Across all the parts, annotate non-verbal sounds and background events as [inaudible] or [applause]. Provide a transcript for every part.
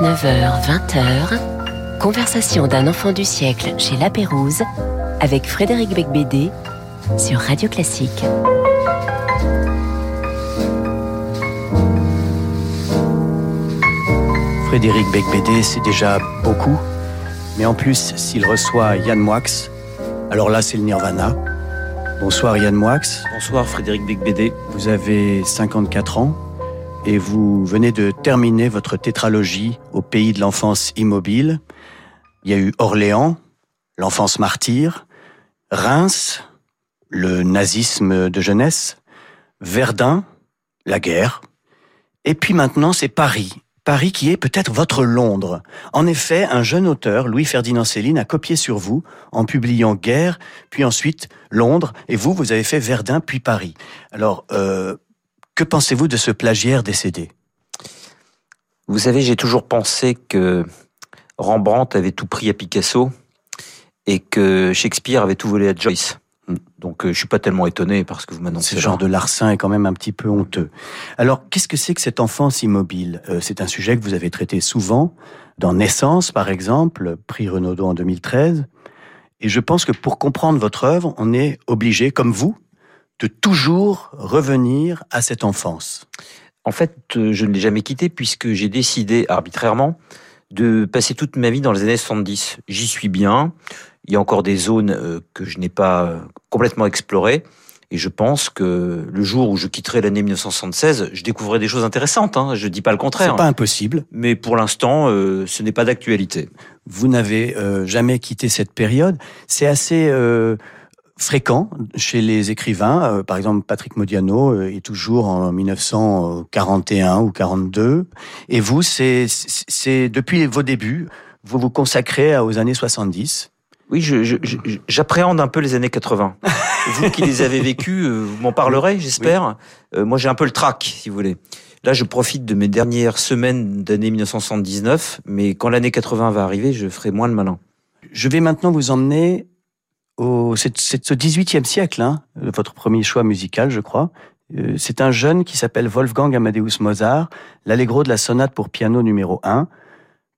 19h, 20h, conversation d'un enfant du siècle chez La Pérouse avec Frédéric Becbédé sur Radio Classique. Frédéric Becbédé, c'est déjà beaucoup. Mais en plus, s'il reçoit Yann Moix, alors là, c'est le nirvana. Bonsoir Yann Moix. Bonsoir Frédéric Becbédé. Vous avez 54 ans et vous venez de terminer votre tétralogie au pays de l'enfance immobile. Il y a eu Orléans, l'enfance martyre, Reims, le nazisme de jeunesse, Verdun, la guerre, et puis maintenant c'est Paris. Paris qui est peut-être votre Londres. En effet, un jeune auteur, Louis-Ferdinand Céline, a copié sur vous en publiant Guerre, puis ensuite Londres, et vous, vous avez fait Verdun, puis Paris. Alors, euh, que pensez-vous de ce plagiaire décédé? Vous savez, j'ai toujours pensé que Rembrandt avait tout pris à Picasso et que Shakespeare avait tout volé à Joyce. Donc euh, je suis pas tellement étonné parce que vous m'annoncez. Ce genre de larcin est quand même un petit peu honteux. Alors qu'est-ce que c'est que cette enfance immobile euh, C'est un sujet que vous avez traité souvent dans Naissance par exemple, prix Renaudot en 2013. Et je pense que pour comprendre votre œuvre, on est obligé, comme vous, de toujours revenir à cette enfance En fait, euh, je ne l'ai jamais quitté puisque j'ai décidé arbitrairement de passer toute ma vie dans les années 70. J'y suis bien. Il y a encore des zones euh, que je n'ai pas euh, complètement explorées. Et je pense que le jour où je quitterai l'année 1976, je découvrirai des choses intéressantes. Hein. Je dis pas le contraire. C'est pas impossible. Mais pour l'instant, ce n'est pas d'actualité. Vous n'avez jamais quitté cette période. C'est assez fréquent chez les écrivains. Euh, par exemple, Patrick Modiano euh, est toujours en 1941 ou 42. Et vous, c'est depuis vos débuts, vous vous consacrez aux années 70. Oui, j'appréhende un peu les années 80. [laughs] vous qui les avez vécues, euh, vous m'en parlerez, j'espère. moi, j'ai un peu le trac, si vous voulez. Là, je profite de mes dernières semaines d'année 1979, mais quand l'année 80 va arriver, je ferai moins de malin. Je vais maintenant vous emmener c'est ce 18e siècle, hein, votre premier choix musical, je crois. Euh, c'est un jeune qui s'appelle Wolfgang Amadeus Mozart, l'allegro de la sonate pour piano numéro 1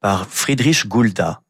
par Friedrich Gulda.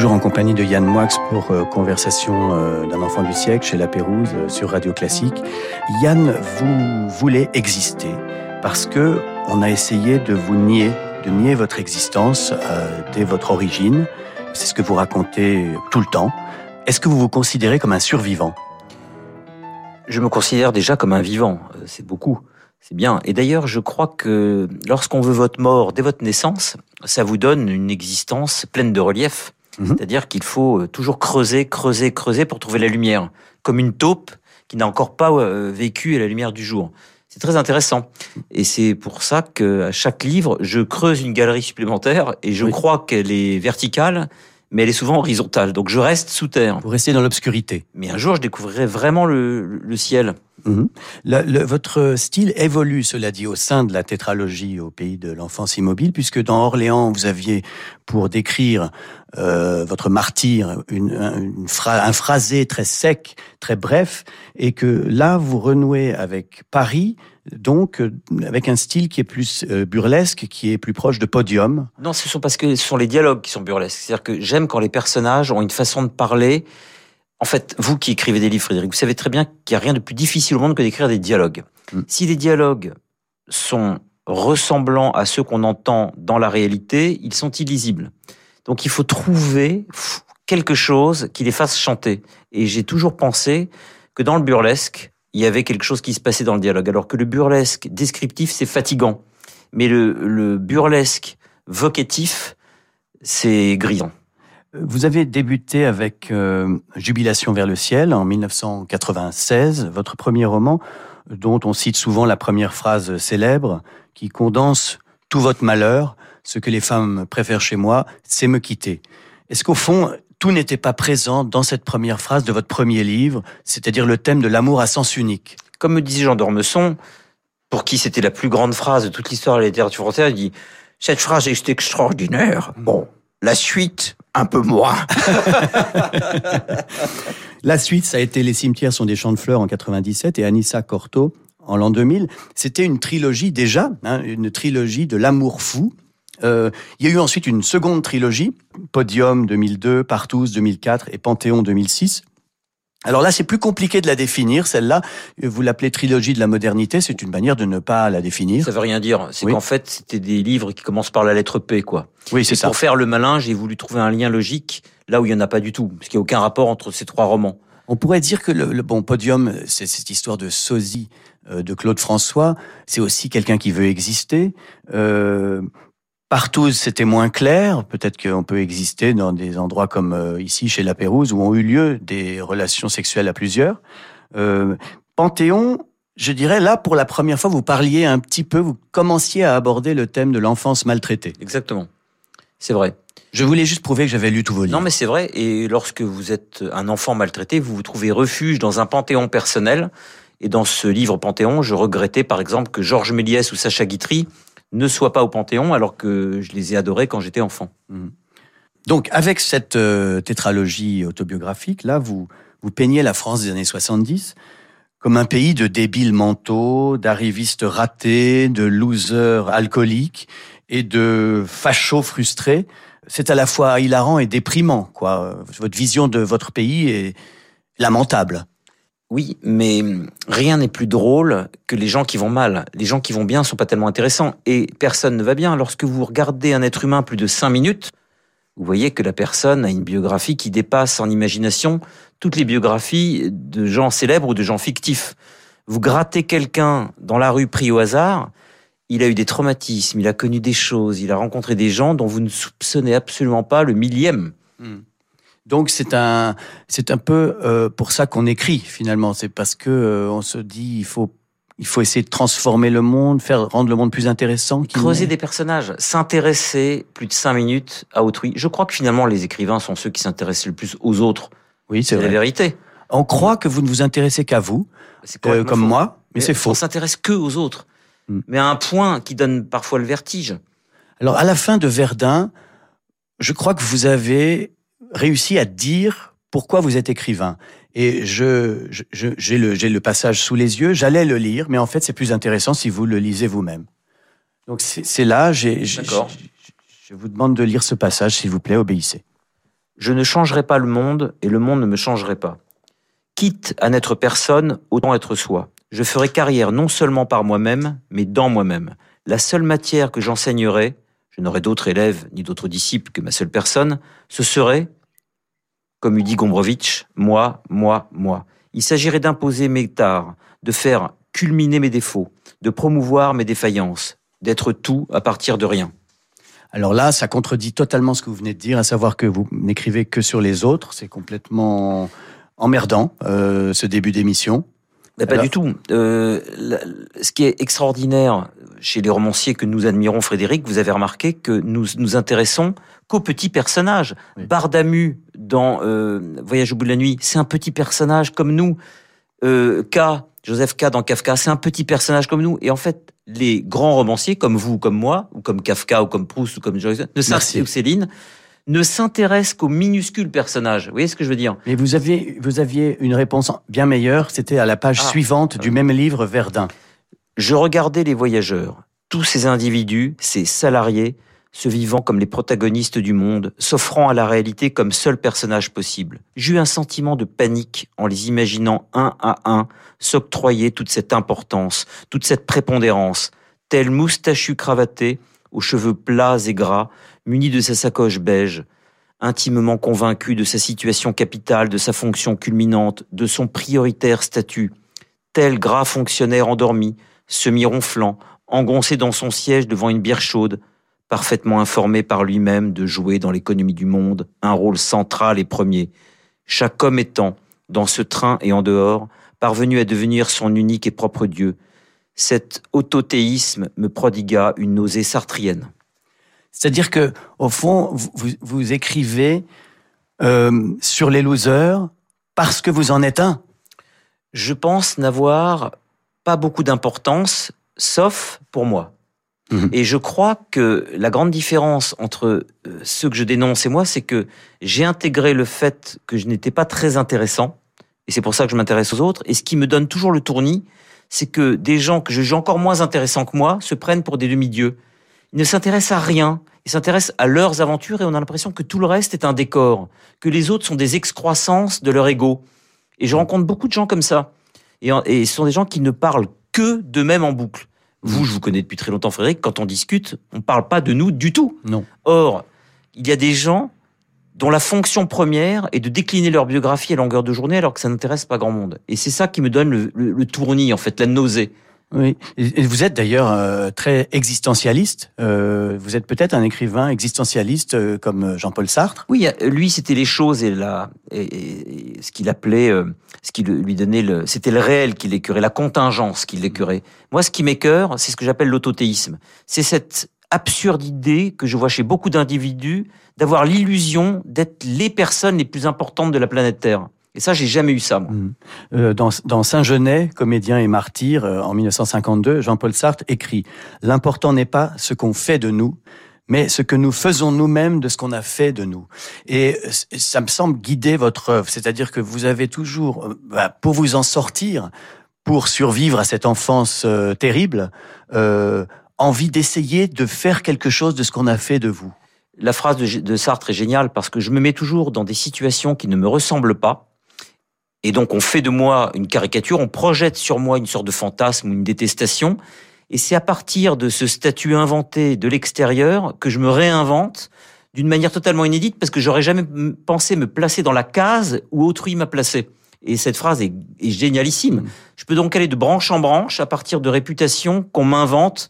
Toujours en compagnie de Yann Moix pour euh, Conversation euh, d'un enfant du siècle chez La Pérouse euh, sur Radio Classique. Yann, vous voulez exister parce que on a essayé de vous nier, de nier votre existence dès votre origine. C'est ce que vous racontez tout le temps. Est-ce que vous vous considérez comme un survivant? Je me considère déjà comme un vivant. C'est beaucoup. C'est bien. Et d'ailleurs, je crois que lorsqu'on veut votre mort dès votre naissance, ça vous donne une existence pleine de relief. Mhm. C'est-à-dire qu'il faut euh, toujours creuser, creuser, creuser pour trouver la lumière, comme une taupe qui n'a encore pas euh, vécu à la lumière du jour. C'est très intéressant. Et c'est pour ça qu'à chaque livre, je creuse une galerie supplémentaire et je crois qu'elle est verticale, mais elle est souvent horizontale. Donc je reste sous terre. Vous restez dans l'obscurité. Mais un jour, je découvrirai vraiment le, ciel. Mhm. Votre style évolue, cela dit, au sein de la tétralogie au pays de l'enfance immobile, puisque dans Orléans, vous aviez, pour décrire euh, votre martyr, un phrasé très sec, très bref, et que là, vous renouez avec Paris, donc euh, avec un style qui est plus euh, burlesque, qui est plus proche de podium. Non, ce sont parce que ce sont les dialogues qui sont burlesques. C'est-à-dire que j'aime quand les personnages ont une façon de parler en fait, vous qui écrivez des livres, Frédéric, vous savez très bien qu'il n'y a rien de plus difficile au monde que d'écrire des dialogues. Mm. Si les dialogues sont ressemblants à ceux qu'on entend dans la réalité, ils sont illisibles. Donc il faut trouver quelque chose qui les fasse chanter. Et j'ai toujours pensé que dans le burlesque, il y avait quelque chose qui se passait dans le dialogue. Alors que le burlesque descriptif, c'est fatigant. Mais le, le burlesque vocatif, c'est grisant. Vous avez débuté avec euh, Jubilation vers le ciel en 1996, votre premier roman, dont on cite souvent la première phrase célèbre, qui condense tout votre malheur. Ce que les femmes préfèrent chez moi, c'est me quitter. Est-ce qu'au fond, tout n'était pas présent dans cette première phrase de votre premier livre, c'est-à-dire le thème de l'amour à sens unique? Comme me disait Jean d'Ormesson, pour qui c'était la plus grande phrase de toute l'histoire de la littérature française, il dit « Cette phrase est extraordinaire. Bon, la suite, un peu moins. [laughs] la suite, ça a été Les cimetières sont des champs de fleurs en 97 et Anissa Corto en l'an 2000. C'était une trilogie déjà, hein, une trilogie de l'amour fou. Euh, il y a eu ensuite une seconde trilogie, Podium 2002, Partous 2004 et Panthéon 2006. Alors là, c'est plus compliqué de la définir, celle-là. Vous l'appelez trilogie de la modernité, c'est une manière de ne pas la définir. Ça veut rien dire. C'est qu'en fait, c'était des livres qui commencent par la lettre P, quoi. Oui, c'est ça. Pour faire le malin, j'ai voulu trouver un lien logique là où il n'y en a pas du tout, parce qu'il n'y a aucun rapport entre ces trois romans. On pourrait dire que le, bon podium, c'est cette histoire de sosie euh, de Claude François. C'est aussi quelqu'un qui veut exister. Euh, Partout, c'était moins clair. Peut-être qu'on peut exister dans des endroits comme euh, ici, chez La Pérouse, où ont eu lieu des relations sexuelles à plusieurs. Euh, Panthéon, je dirais, là, pour la première fois, vous parliez un petit peu, vous commenciez à aborder le thème de l'enfance maltraitée. Exactement. C'est vrai. Je voulais juste prouver que j'avais lu tous vos livres. Non, mais c'est vrai. Et lorsque vous êtes un enfant maltraité, vous vous trouvez refuge dans un panthéon personnel. Et dans ce livre Panthéon, je regrettais par exemple que Georges Méliès ou Sacha Guitry ne soient pas au Panthéon alors que je les ai adorés quand j'étais enfant. Mhm. Donc avec cette euh, tétralogie autobiographique, là, vous, vous peignez la France des années 70 comme un pays de débiles mentaux, d'arrivistes ratés, de losers alcooliques et de fachos frustrés. C'est à la fois hilarant et déprimant, quoi. Votre vision de votre pays est lamentable. Oui, mais rien n'est plus drôle que les gens qui vont mal. Les gens qui vont bien sont pas tellement intéressants et personne ne va bien. Lorsque vous regardez un être humain plus de cinq minutes, vous voyez que la personne a une biographie qui dépasse en imagination toutes les biographies de gens célèbres ou de gens fictifs. Vous grattez quelqu'un dans la rue pris au hasard, il a eu des traumatismes, il a connu des choses, il a rencontré des gens dont vous ne soupçonnez absolument pas le millième. Hmm. Donc c'est un c'est un peu euh, pour ça qu'on écrit finalement. C'est parce que euh, on se dit il faut il faut essayer de transformer le monde, faire rendre le monde plus intéressant. Creuser des personnages, s'intéresser plus de cinq minutes à autrui. Je crois que finalement les écrivains sont ceux qui s'intéressent le plus aux autres. Oui, c'est la vérité. On croit que vous ne vous intéressez qu'à vous, euh, comme moi, mais, c'est faux. On s'intéresse que aux autres, hmm. mais à un point qui donne parfois le vertige. Alors à la fin de Verdun, je crois que vous avez réussi à dire pourquoi vous êtes écrivain. Et je, j'ai le, j'ai le passage sous les yeux. J'allais le lire, mais en fait, c'est plus intéressant si vous le lisez vous-même. Donc c'est là. J'ai, je vous demande de lire ce passage, s'il vous plaît. Obéissez. Je ne changerai pas le monde et le monde ne me changerait pas. Quitte à n'être personne, autant être soi. Je ferai carrière non seulement par moi-même, mais dans moi-même. La seule matière que j'enseignerai, je n'aurai d'autres élèves ni d'autres disciples que ma seule personne, ce serait, comme eût dit Gombrowicz, moi, moi, moi. Il s'agirait d'imposer mes tares, de faire culminer mes défauts, de promouvoir mes défaillances, d'être tout à partir de rien. Alors là, ça contredit totalement ce que vous venez de dire, à savoir que vous n'écrivez que sur les autres. C'est complètement emmerdant, euh, ce début d'émission. pas du tout. Euh, ce qui est extraordinaire chez les romanciers que nous admirons, Frédéric, vous avez remarqué que nous nous intéressons qu'aux petits personnages. Bardamu dans euh, Voyage au bout de la nuit, c'est un petit personnage comme nous. Euh, K Joseph K. dans Kafka, c'est un petit personnage comme nous. Et en fait, les grands romanciers, comme vous, comme moi, ou comme Kafka, ou comme Proust, ou comme Joyce, ne ou Céline, ne s'intéressent qu'aux minuscules personnages. Vous voyez ce que je veux dire? Mais vous aviez, vous aviez une réponse bien meilleure, c'était à la page ah. suivante du même livre, Verdun. Je regardais les voyageurs, tous ces individus, ces salariés, se vivant comme les protagonistes du monde, s'offrant à la réalité comme seul personnage possible. J'eus un sentiment de panique en les imaginant un à un s'octroyer toute cette importance, toute cette prépondérance, tel moustachu cravaté, aux cheveux plats et gras, muni de sa sacoche beige, intimement convaincu de sa situation capitale, de sa fonction culminante, de son prioritaire statut, tel gras fonctionnaire endormi, semi-ronflant, engoncé dans son siège devant une bière chaude, parfaitement informé par lui-même de jouer dans l'économie du monde un rôle central et premier, chaque homme étant, dans ce train et en dehors, parvenu à devenir son unique et propre Dieu. Cet autothéisme me prodigua une nausée sartrienne. C'est-à-dire que, au fond, vous, écrivez euh, sur les losers parce que vous en êtes un. Je pense n'avoir pas beaucoup d'importance, sauf pour moi. Mhm. Et je crois que la grande différence entre euh, ceux que je dénonce et moi, c'est que j'ai intégré le fait que je n'étais pas très intéressant, et c'est pour ça que je m'intéresse aux autres. Et ce qui me donne toujours le tournis, c'est que des gens que je juge encore moins intéressants que moi se prennent pour des demi-dieux. Ils ne s'intéressent à rien, ils s'intéressent à leurs aventures et on a l'impression que tout le reste est un décor, que les autres sont des excroissances de leur ego. Et je rencontre beaucoup de gens comme ça. Et, et ce sont des gens qui ne parlent que d'eux-mêmes en boucle. Vous, je vous connais depuis très longtemps, Frédéric, quand on discute, on ne parle pas de nous du tout. Non. Or, il y a des gens dont la fonction première est de décliner leur biographie à longueur de journée alors que ça n'intéresse pas grand monde. Et c'est ça qui me donne le, le tournis, en fait, la nausée. Oui, et vous êtes d'ailleurs euh, très existentialiste. Euh, vous êtes peut-être un écrivain existentialiste euh, comme Jean-Paul Sartre. Oui, lui, c'était les choses et, la, et, ce qu'il appelait, ce qui lui donnait le, c'était le réel qui l'écœurait, la contingence qui l'écœurait. Moi, ce qui m'écœure, c'est ce que j'appelle l'autothéisme. C'est cette absurde idée que je vois chez beaucoup d'individus d'avoir l'illusion d'être les personnes les plus importantes de la planète Terre. Et ça, j'ai jamais eu ça, moi. Mmh. Euh, dans, dans Saint-Genet, comédien et martyr, euh, en 1952, Jean-Paul Sartre écrit « L'important n'est pas ce qu'on fait de nous, mais ce que nous faisons nous-mêmes de ce qu'on a fait de nous. Et ça me semble guider votre œuvre, c'est-à-dire que vous avez toujours, euh, bah, pour vous en sortir, pour survivre à cette enfance terrible, euh, envie d'essayer de faire quelque chose de ce qu'on a fait de vous. La phrase de, de Sartre est géniale parce que je me mets toujours dans des situations qui ne me ressemblent pas et donc on fait de moi une caricature, on projette sur moi une sorte de fantasme ou une détestation. Et c'est à partir de ce statut inventé de l'extérieur que je me réinvente d'une manière totalement inédite parce que j'aurais jamais pensé me placer dans la case où autrui m'a placé. Et cette phrase est, est génialissime. Mmh. Je peux donc aller de branche en branche à partir de réputations qu'on m'invente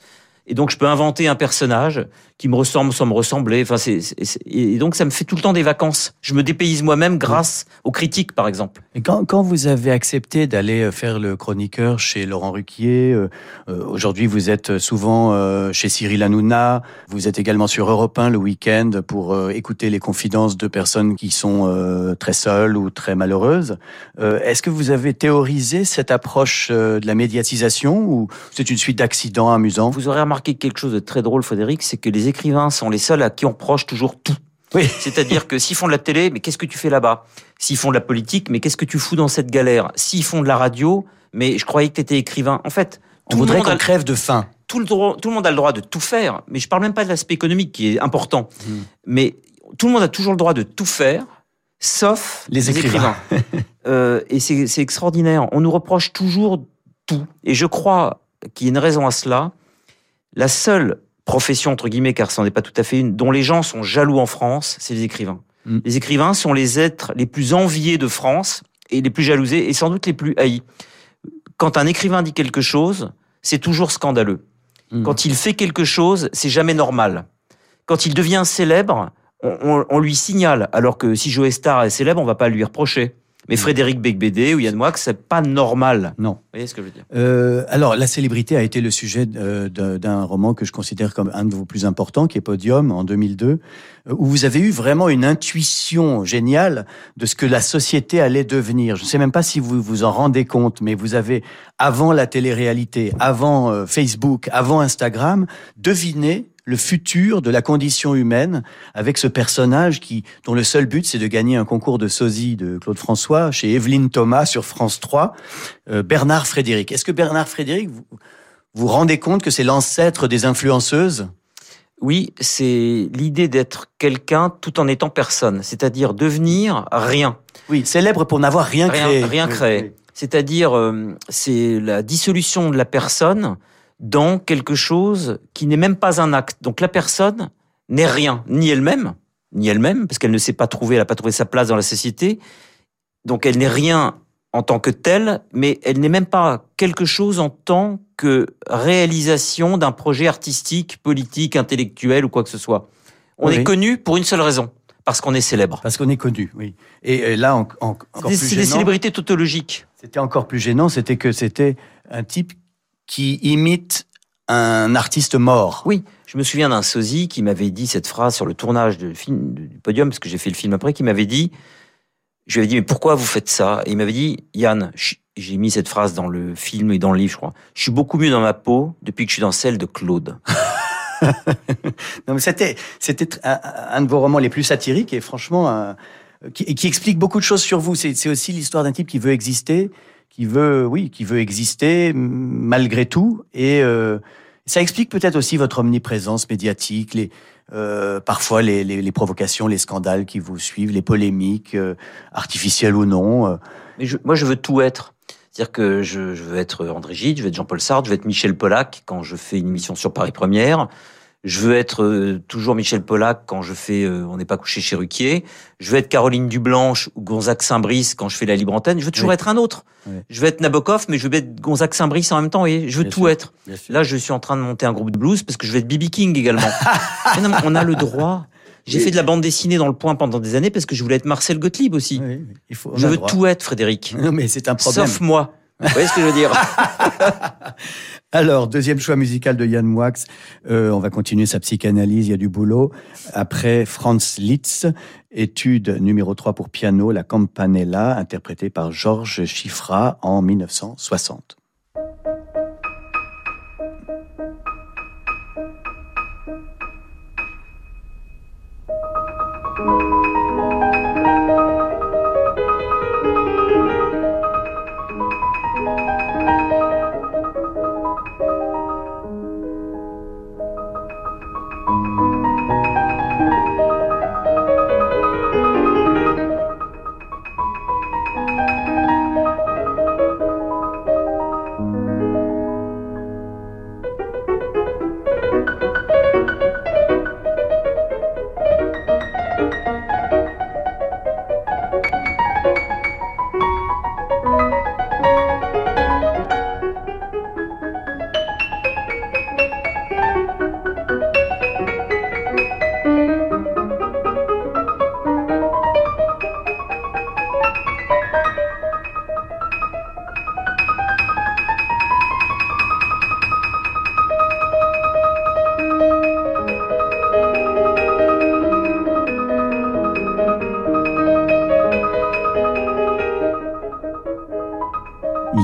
et donc, je peux inventer un personnage qui me ressemble sans me ressembler. Enfin, c'est, et donc, ça me fait tout le temps des vacances. Je me dépayse moi-même grâce aux critiques, par exemple. Et quand, quand vous avez accepté d'aller euh, faire le chroniqueur chez Laurent Ruquier, euh, euh, aujourd'hui, vous êtes souvent chez Cyril Hanouna, vous êtes également sur Europe 1 le week-end pour écouter les confidences de personnes qui sont très seules ou très malheureuses. Est-ce que vous avez théorisé cette approche de la médiatisation ou c'est une suite d'accidents amusants? Vous aurez remarqué quelque chose de très drôle, Frédéric, c'est que les écrivains sont les seuls à qui on reproche toujours tout. Oui. [laughs] C'est-à-dire que s'ils font de la télé, mais qu'est-ce que tu fais là-bas? S'ils font de la politique, mais qu'est-ce que tu fous dans cette galère? S'ils font de la radio, mais je croyais que tu étais écrivain. En fait, tout voudrait qu'on crève de faim. Tout le, tout le monde a le droit de tout faire, mais je parle même pas de l'aspect économique qui est important. Hmm. Mais tout le monde a toujours le droit de tout faire, sauf les, écrivains. [laughs] euh, et c'est extraordinaire. On nous reproche toujours tout. Et je crois qu'il y a une raison à cela la seule profession, entre guillemets, car ce n'en est pas tout à fait une, dont les gens sont jaloux en France, c'est les écrivains. Mm. Les écrivains sont les êtres les plus enviés de France et les plus jalousés et sans doute les plus haïs. Quand un écrivain dit quelque chose, c'est toujours scandaleux. Mm. Quand il fait quelque chose, c'est jamais normal. Quand il devient célèbre, on, lui signale, alors que si Joe Star est célèbre, on va pas lui reprocher. Mais Frédéric Becbédé ou Yann Moix, c'est pas normal. Non. Vous voyez ce que je veux dire? Euh, alors, la célébrité a été le sujet euh, d'un roman que je considère comme un de vos plus importants, qui est Podium, en 2002, euh, où vous avez eu vraiment une intuition géniale de ce que la société allait devenir. Je ne sais même pas si vous vous en rendez compte, mais vous avez, avant la télé-réalité, avant Facebook, avant Instagram, deviné le futur de la condition humaine avec ce personnage qui, dont le seul but c'est de gagner un concours de sosie de Claude François chez Evelyne Thomas sur France 3, euh, Bernard Frédéric. Est-ce que Bernard Frédéric, vous vous rendez compte que c'est l'ancêtre des influenceuses? Oui, c'est l'idée d'être quelqu'un tout en étant personne, c'est-à-dire devenir rien. Oui, célèbre pour n'avoir rien, Rien- créé. rien créé. oui. C'est-à-dire, euh, c'est la dissolution de la personne dans quelque chose qui n'est même pas un acte. Donc la personne n'est rien, ni elle-même, ni elle-même, parce qu'elle ne s'est pas trouvée, elle n'a pas trouvé sa place dans la société. Donc elle n'est rien en tant que telle, mais elle n'est même pas quelque chose en tant que réalisation d'un projet artistique, politique, intellectuel ou quoi que ce soit. On Oui. est connu pour une seule raison, parce qu'on est célèbre. Parce qu'on est connu, oui. Et là, en- en- encore plus c'est des célébrités tautologiques. c'était encore plus gênant, c'était que c'était un type qui imite un artiste mort. Oui, je me souviens d'un sosie qui m'avait dit cette phrase sur le tournage du film du podium, parce que j'ai fait le film après, qui m'avait dit, je lui avais dit, mais pourquoi vous faites ça? Et il m'avait dit, Yann, j'ai mis cette phrase dans le film et dans le livre, je crois. Je suis beaucoup mieux dans ma peau depuis que je suis dans celle de Claude. [laughs] Non, mais c'était c'était un, un de vos romans les plus satiriques et franchement un- qui, et qui explique beaucoup de choses sur vous. C'est aussi l'histoire d'un type qui veut exister, qui veut oui, qui veut exister malgré tout et euh, ça explique peut-être aussi votre omniprésence médiatique, les euh, parfois les, les, les provocations, les scandales qui vous suivent, les polémiques euh, artificielles ou non. euh. Mais je- moi, je veux tout être. C'est-à-dire que je, je veux être André Gide, je veux être Jean-Paul Sartre, je veux être Michel Pollack quand je fais une émission sur Paris Première. Je veux être euh, toujours Michel Pollack quand je fais euh, On n'est pas couché chez Ruquier. Je veux être Caroline Dublanche ou Gonzague Saint-Brice quand je fais la libre antenne. Je veux toujours Oui. être un autre. Oui. Je veux être Nabokov, mais je veux être Gonzague Saint-Brice en même temps. Et je veux Bien tout sûr. être. Là, je suis en train de monter un groupe de blues parce que je veux être B.B. King également. [laughs] Mais non, mais on a le droit. J'ai Oui. fait de la bande dessinée dans le point pendant des années parce que je voulais être Marcel Gottlieb aussi. Il faut, Je veux droit. tout être, Frédéric. Non, mais c'est un problème. Sauf moi. Vous voyez ce que je veux dire [laughs] Alors, deuxième choix musical de Yann Moix. Euh, on va continuer sa psychanalyse, il y a du boulot. Après Franz Liszt, étude numéro 3 pour piano, la Campanella, interprétée par Georges Chiffra en 1960.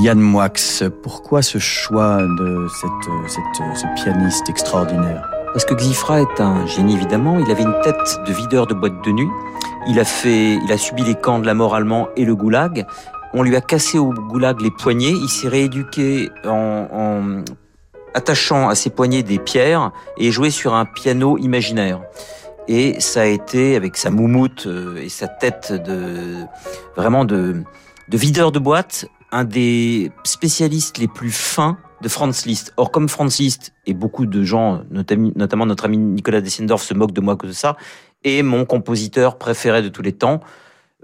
Yann Moix, pourquoi ce choix de cette, ce pianiste extraordinaire? Parce que Xifra est un génie évidemment. Il avait une tête de videur de boîte de nuit. Il a fait, il a subi les camps de la mort allemand et le goulag. On lui a cassé au goulag les poignets. Il s'est rééduqué en, attachant à ses poignets des pierres et joué sur un piano imaginaire. Et ça a été avec sa moumoute euh, et sa tête de vraiment de videur de boîte, un des spécialistes les plus fins de Franz Liszt. Or, comme Franz Liszt, et beaucoup de gens, notamment, notre ami Nicolas Dessendorf, se moquent de moi que de ça, est mon compositeur préféré de tous les temps.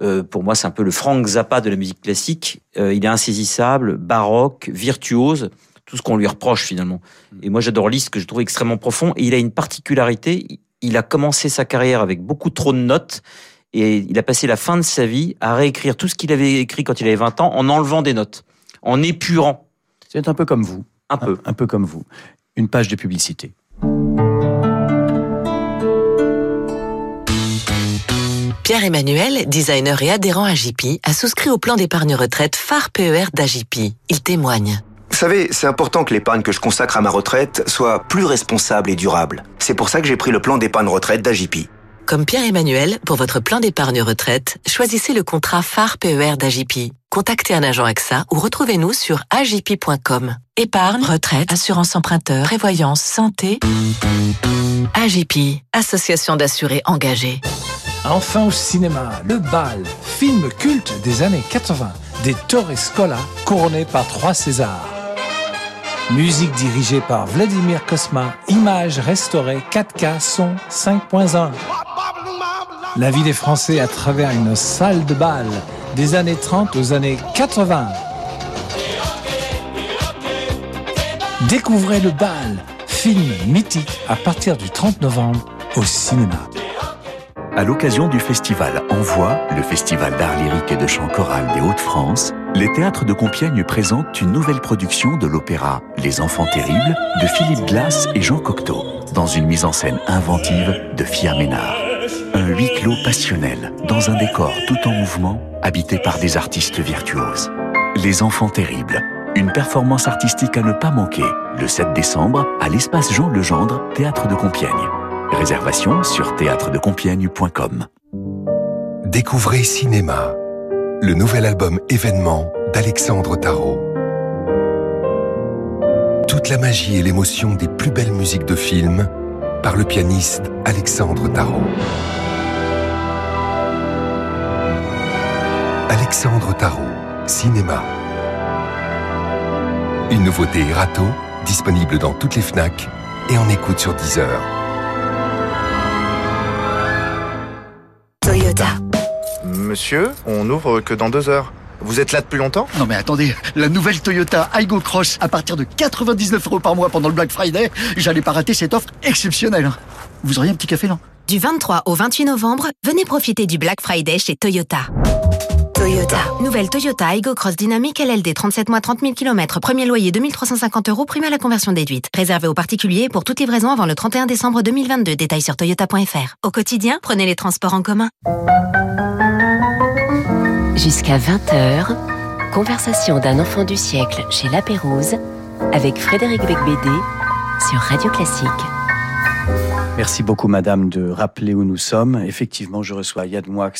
Euh, pour moi, c'est un peu le Frank Zappa de la musique classique. Euh, il est insaisissable, baroque, virtuose, tout ce qu'on lui reproche finalement. Et moi, j'adore Liszt, que je trouve extrêmement profond. Et il a une particularité, il a commencé sa carrière avec beaucoup trop de notes, Et il a passé la fin de sa vie à réécrire tout ce qu'il avait écrit quand il avait 20 ans en enlevant des notes, en épurant. C'est un peu comme vous. Un peu. Un, un peu comme vous. Une page de publicité. Pierre-Emmanuel, designer et adhérent à JP, a souscrit au plan d'épargne retraite phare PER d'AJP. Il témoigne. Vous savez, c'est important que l'épargne que je consacre à ma retraite soit plus responsable et durable. C'est pour ça que j'ai pris le plan d'épargne retraite d'AJP. Comme Pierre-Emmanuel, pour votre plan d'épargne retraite, choisissez le contrat phare PER d'AJP. Contactez un agent AXA ou retrouvez-nous sur ajp.com. Épargne, retraite, assurance emprunteur, prévoyance, santé. AJP, association d'assurés engagés. Enfin au cinéma, Le Bal, film culte des années 80, des Torres Scola, couronné par trois Césars. Musique dirigée par Vladimir Kosma, images restaurées 4K, son 5.1. La vie des Français à travers une salle de bal des années 30 aux années 80. Découvrez le bal, film mythique à partir du 30 novembre au cinéma. À l'occasion du festival Envoi, le festival d'art lyrique et de chant choral des Hauts-de-France, les théâtres de Compiègne présentent une nouvelle production de l'opéra Les Enfants Terribles de Philippe Glass et Jean Cocteau, dans une mise en scène inventive de Fia Ménard. Un huis clos passionnel, dans un décor tout en mouvement, habité par des artistes virtuoses. Les Enfants Terribles, une performance artistique à ne pas manquer, le 7 décembre, à l'espace Jean Legendre, théâtre de Compiègne. Réservation sur théâtredecompiègne.com. Découvrez Cinéma, le nouvel album événement d'Alexandre Tarot. Toute la magie et l'émotion des plus belles musiques de film par le pianiste Alexandre Tarot. Alexandre Tarot, Cinéma. Une nouveauté Rato, disponible dans toutes les FNAC et en écoute sur Deezer. Toyota. Monsieur, on n'ouvre que dans deux heures. Vous êtes là depuis longtemps? Non mais attendez, la nouvelle Toyota Aygo Cross à partir de 99 euros par mois pendant le Black Friday, j'allais pas rater cette offre exceptionnelle. Vous auriez un petit café là? Du 23 au 28 novembre, venez profiter du Black Friday chez Toyota. Toyota. Nouvelle Toyota Aygo Cross Dynamique LLD 37 mois 30 000 km, premier loyer 2350 euros, prime à la conversion déduite. Réservé aux particuliers pour toute livraison avant le 31 décembre 2022. Détails sur toyota.fr. Au quotidien, prenez les transports en commun. Jusqu'à 20h, conversation d'un enfant du siècle chez La Pérouse avec Frédéric Becbédé sur Radio Classique. Merci beaucoup, madame, de rappeler où nous sommes. Effectivement, je reçois Yad Moix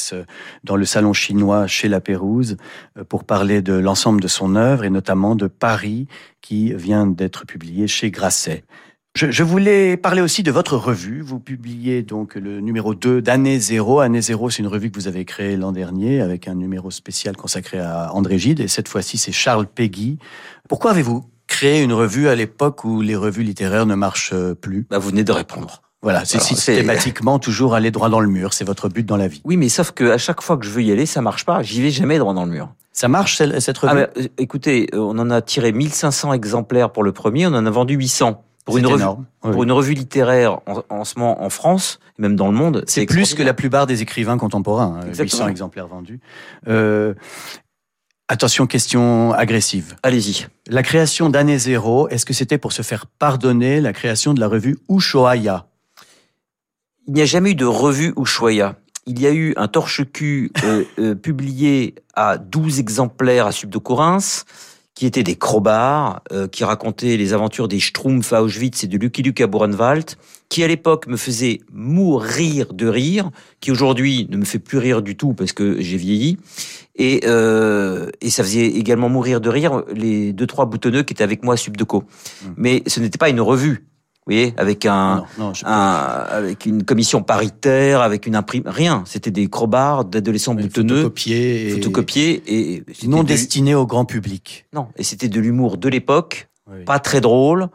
dans le salon chinois chez La Pérouse euh, pour parler de l'ensemble de son œuvre et notamment de Paris qui vient d'être publié chez Grasset. Je, je, voulais parler aussi de votre revue. Vous publiez donc le numéro 2 d'Année Zéro. Année Zéro, c'est une revue que vous avez créée l'an dernier avec un numéro spécial consacré à André Gide. Et cette fois-ci, c'est Charles Péguy. Pourquoi avez-vous créé une revue à l'époque où les revues littéraires ne marchent plus? Bah, Vous venez de répondre. Voilà, c'est systématiquement toujours aller droit dans le mur. C'est votre but dans la vie. Oui, mais sauf que à chaque fois que je veux y aller, ça marche pas. J'y vais jamais droit dans le mur. Ça marche cette revue? Ah, bah, Écoutez, on en a tiré 1500 exemplaires pour le premier, on en a vendu 800. Pour une, revue, oui. pour une revue littéraire en, en ce moment en France, même dans le monde, c'est plus que la plupart des écrivains contemporains. hein, Exactement. 800 exemplaires vendus. Euh, attention, question agressive. Allez-y. La création d'année zéro, est-ce que c'était pour se faire pardonner la création de la revue Ushuaïa? Il n'y a jamais eu de revue Ushuaïa. Il y a eu un torche-cul euh, euh, [laughs] publié à 12 exemplaires à Sub de Corinth, qui étaient des crobards, euh, qui racontaient les aventures des Schtroumpfs à Auschwitz et de Lucky Luke à Buchenwald, qui à l'époque me faisait mourir de rire, qui aujourd'hui ne me fait plus rire du tout parce que j'ai vieilli. Et, euh, et ça faisait également mourir de rire les deux trois boutonneux qui étaient avec moi à Subdeco. Mmh. Mais ce n'était pas une revue. Vous voyez, avec un, Non, non, je- un, avec une commission paritaire, avec une imprime, rien. C'était des crobards d'adolescents boutonneux, photocopiés et photocopiés et c'était non de- destinés au grand public. non, et c'était de l'humour de l'époque, Oui. pas très drôle,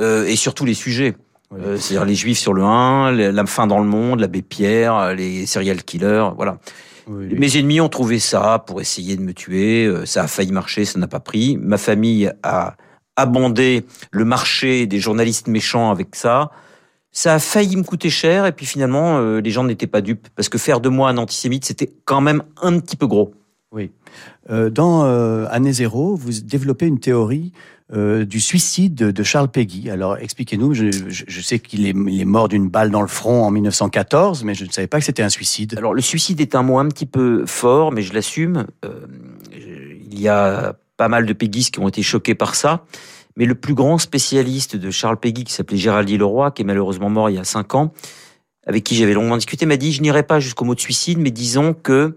euh, et surtout les sujets. Oui. Euh, C'est-à-dire les juifs sur le 1, les- la fin dans le monde, l'abbé Pierre, les serial killers, voilà. Oui, oui. Mes ennemis ont trouvé ça pour essayer de me tuer. euh, Ça a failli marcher, ça n'a pas pris. Ma famille a abondé le marché des journalistes méchants avec ça. Ça a failli me coûter cher et puis finalement, euh, les gens n'étaient pas dupes parce que faire de moi un antisémite, c'était quand même un petit peu gros. Oui. Euh, dans euh, Année Zéro, vous développez une théorie euh, du suicide de, de Charles Peggy. Alors expliquez-nous, je, je- je sais qu'il est, est mort d'une balle dans le front en 1914, mais je ne savais pas que c'était un suicide. Alors le suicide est un mot un petit peu fort, mais je l'assume. Il y a pas mal de péguistes qui ont été choqués par ça. Mais le plus grand spécialiste de Charles Peggy, qui s'appelait Géraldi Leroy, qui est malheureusement mort il y a cinq ans, avec qui j'avais longuement discuté, m'a dit je n'irai pas jusqu'au mot de suicide, mais disons que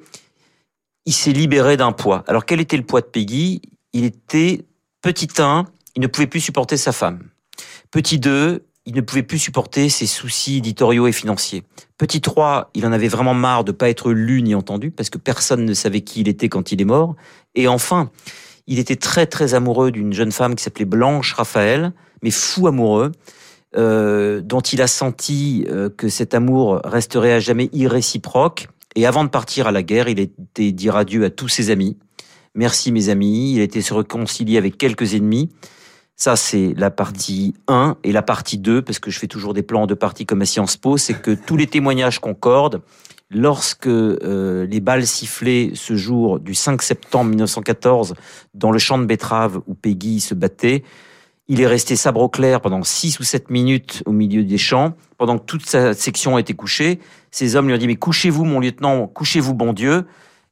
il s'est libéré d'un poids. Alors quel était le poids de Peggy? Il était petit 1, il ne pouvait plus supporter sa femme. Petit 2, il ne pouvait plus supporter ses soucis éditoriaux et financiers. Petit 3, il en avait vraiment marre de pas être lu ni entendu parce que personne ne savait qui il était quand il est mort. Et enfin, il était très très amoureux d'une jeune femme qui s'appelait Blanche Raphaël, mais fou amoureux, euh, dont il a senti euh, que cet amour resterait à jamais irréciproque. Et avant de partir à la guerre, il était dire adieu à tous ses amis. Merci mes amis. Il été se réconcilier avec quelques ennemis. Ça, c'est la partie 1 et la partie 2, parce que je fais toujours des plans de parties comme à Sciences Po, c'est que tous les témoignages concordent. Lorsque euh, les balles sifflaient ce jour du 5 septembre 1914 dans le champ de betteraves où Peggy se battait, il est resté sabre au clair pendant 6 ou 7 minutes au milieu des champs, pendant que toute sa section été couchée. Ces hommes lui ont dit, mais couchez-vous mon lieutenant, couchez-vous bon Dieu.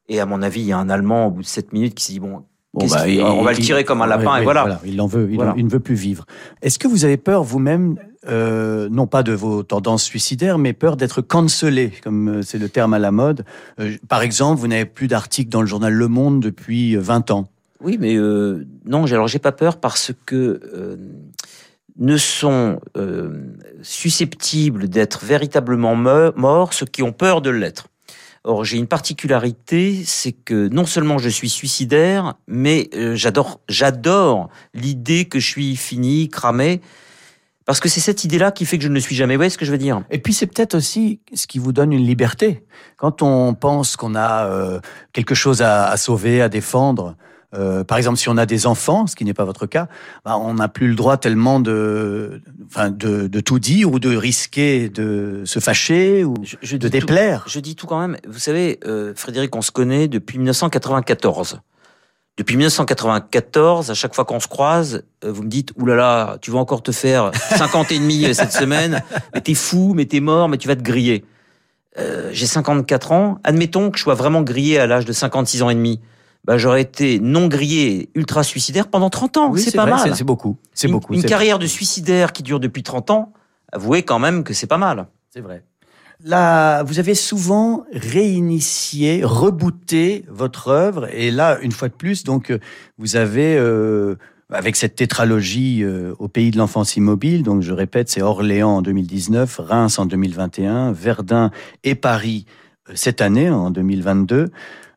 Et à mon avis, il y a un Allemand au bout de 7 minutes qui s'est dit, bon, Bon, bah, il- on va le tirer comme un lapin ouais, et voilà. Il en veut, il, Voilà. il ne veut plus vivre. Est-ce que vous avez peur vous-même, euh, non pas de vos tendances suicidaires, mais peur d'être cancelé, comme euh, c'est le terme à la mode Euh, Par exemple, vous n'avez plus d'articles dans le journal Le Monde depuis euh, 20 ans? Oui, mais euh, non, alors j'ai pas peur parce que ne sont susceptibles d'être véritablement me- morts ceux qui ont peur de l'être. Or, j'ai une particularité, c'est que non seulement je suis suicidaire, mais euh, j'adore, l'idée que je suis fini, cramé, parce que c'est cette idée-là qui fait que je ne suis jamais. Vous voyez ce que je veux dire? Et puis c'est peut-être aussi ce qui vous donne une liberté. Quand on pense qu'on a euh, quelque chose à sauver, à défendre, euh, par exemple si on a des enfants, ce qui n'est pas votre cas, bah, on n'a plus le droit tellement de, enfin, de, de tout dire ou de risquer de se fâcher ou je de tout- déplaire. je dis tout quand même. Vous savez, euh, Frédéric, on se connaît depuis 1994. Depuis 1994, à chaque fois qu'on se croise, euh, vous me dites, oulala, là là, tu vas encore te faire 50 et demi cette semaine, mais t'es fou, mais t'es mort, mais tu vas te griller. J'ai 54 ans. Admettons que je sois vraiment grillé à l'âge de 56 ans et demi. Bah, j'aurais été non grillé, ultra suicidaire pendant 30 ans. Oui, c'est pas vrai, mal. c'est- beaucoup. C'est beaucoup. Une carrière de suicidaire qui dure depuis 30 ans, avouez quand même que c'est pas mal. C'est vrai. Là, vous avez souvent réinitié, rebooté votre œuvre, et là, une fois de plus, donc, euh, vous avez, euh, avec cette tétralogie euh, au pays de l'enfance immobile, donc je répète, c'est Orléans en 2019, Reims en 2021, Verdun et Paris euh, cette année, en 2022.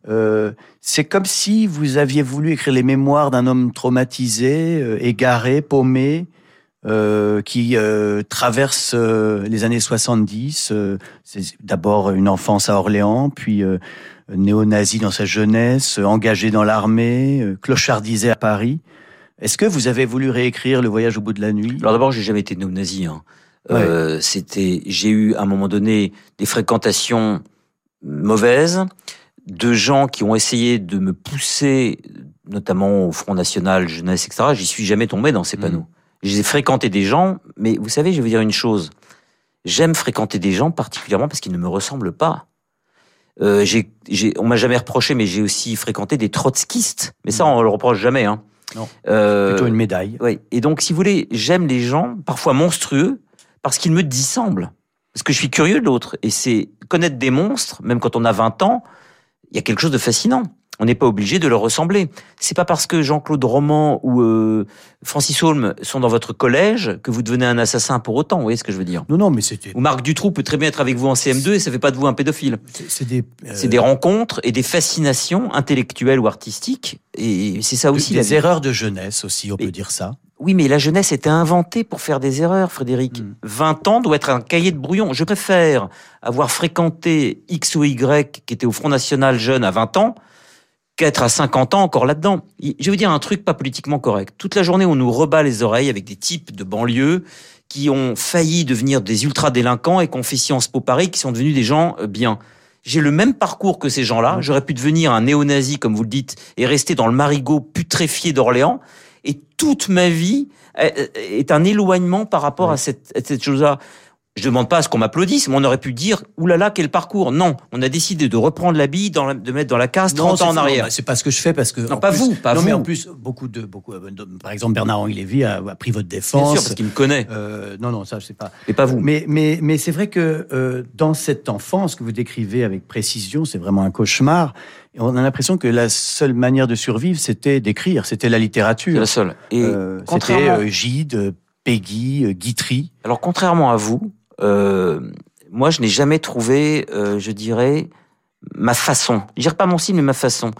Euh, c'est comme si vous aviez voulu écrire les mémoires d'un homme traumatisé, euh, égaré, paumé, euh, qui traverse les années 70. euh, c'est d'abord une enfance à Orléans, puis néo-nazi dans sa jeunesse, engagé dans l'armée, clochardisé à Paris. Est-ce que vous avez voulu réécrire Le voyage au bout de la nuit? Alors d'abord, j'ai jamais été néo-nazi. Hein. C'était, j'ai eu à un moment donné des fréquentations mauvaises de gens qui ont essayé de me pousser, notamment au Front National, jeunesse, etc. J'y suis jamais tombé dans ces panneaux. J'ai fréquenté des gens, mais vous savez, je vais vous dire une chose. J'aime fréquenter des gens particulièrement parce qu'ils ne me ressemblent pas. Euh, j'ai, on m'a jamais reproché, mais j'ai aussi fréquenté des trotskistes. Mais ça, on le reproche jamais. Hein. Non. Euh, Plutôt une médaille. oui. Et donc, si vous voulez, j'aime les gens, parfois monstrueux, parce qu'ils me dissemblent. Parce que je suis curieux de l'autre. Et c'est connaître des monstres, même quand on a 20 ans, il y a quelque chose de fascinant. On n'est pas obligé de leur ressembler. C'est pas parce que Jean-Claude Roman ou euh, Francis Holm sont dans votre collège que vous devenez un assassin pour autant. Vous voyez ce que je veux dire? Non, non, mais c'était. Ou Marc Dutroux peut très bien être avec vous en CM2 et ça fait pas de vous un pédophile. C'est des. euh, C'est des rencontres et des fascinations intellectuelles ou artistiques. Et c'est ça aussi. des vie. erreurs de jeunesse aussi, on peut dire ça. Oui, mais la jeunesse était inventée pour faire des erreurs, Frédéric. Hmm. 20 ans doit être un cahier de brouillon. Je préfère avoir fréquenté X ou Y qui était au Front National jeune à 20 ans qu'être à 50 ans encore là-dedans. Je vais vous dire un truc pas politiquement correct. Toute la journée, on nous rebat les oreilles avec des types de banlieue qui ont failli devenir des ultra-délinquants et qui ont fait Sciences Po Paris, qui sont devenus des gens euh, bien. J'ai le même parcours que ces gens-là. J'aurais pu devenir un néo-nazi, comme vous le dites, et rester dans le marigot putréfié d'Orléans. Et toute ma vie est un éloignement par rapport à cette, à cette chose-là. Je demande pas à ce qu'on m'applaudisse, mais on aurait pu dire oulala quel parcours. Non, on a décidé de reprendre la bille, dans de mettre dans la case 30 ans en arrière. c'est pas ce que je fais parce que non, pas vous, pas non, vous. mais en plus beaucoup de beaucoup euh, par exemple Bernard Henri Lévy a, pris votre défense. Bien sûr, parce qu'il me connaît. Euh, non non, ça je sais pas. Et pas vous. Mais mais mais c'est vrai que euh, dans cette enfance que vous décrivez avec précision, c'est vraiment un cauchemar. on a l'impression que la seule manière de survivre, c'était d'écrire, c'était la littérature. C'est la seule. Et euh, c'était Gide, Peggy, Guitry. Alors contrairement à vous, moi, je n'ai jamais trouvé, euh, je dirais, ma façon. Je dirais pas mon style, mais ma façon.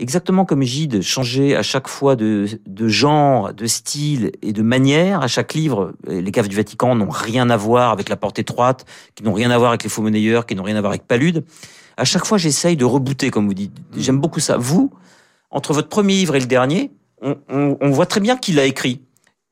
Exactement comme Gide changeait à chaque fois de, de genre, de style et de manière. À chaque livre, les caves du Vatican n'ont rien à voir avec la porte étroite, qui n'ont rien à voir avec les faux monnayeurs, qui n'ont rien à voir avec Palude. À chaque fois, j'essaye de rebooter, comme vous dites. J'aime beaucoup ça. Vous, entre votre premier livre et le dernier, on, on, on voit très bien qui l'a écrit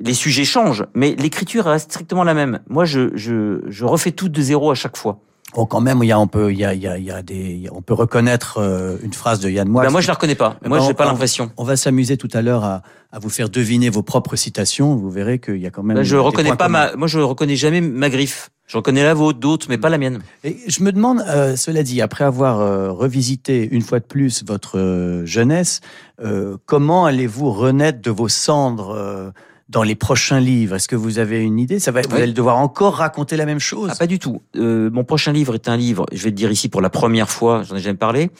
les sujets changent, mais l'écriture reste strictement la même. Moi, je, je, je refais tout de zéro à chaque fois. Oh, quand même, il y a, on peut, il y a, il y a, des, on peut reconnaître euh, une phrase de Yann Moix. Ben moi, je la reconnais pas. Moi, ben, j'ai pas l'impression. On va s'amuser tout à l'heure à, à vous faire deviner vos propres citations. Vous verrez qu'il y a quand même. Ben, je reconnais pas ma, moi, je reconnais jamais ma griffe. Je reconnais la vôtre, d'autres, mais pas la mienne. Et je me demande, euh, cela dit, après avoir euh, revisité une fois de plus votre euh, jeunesse, euh, comment allez-vous renaître de vos cendres dans les prochains livres Est-ce que vous avez une idée? Ça va, Vous allez devoir encore raconter la même chose ah, Pas du tout. Euh, mon prochain livre est un livre, je vais le dire ici pour la première fois, j'en ai jamais parlé,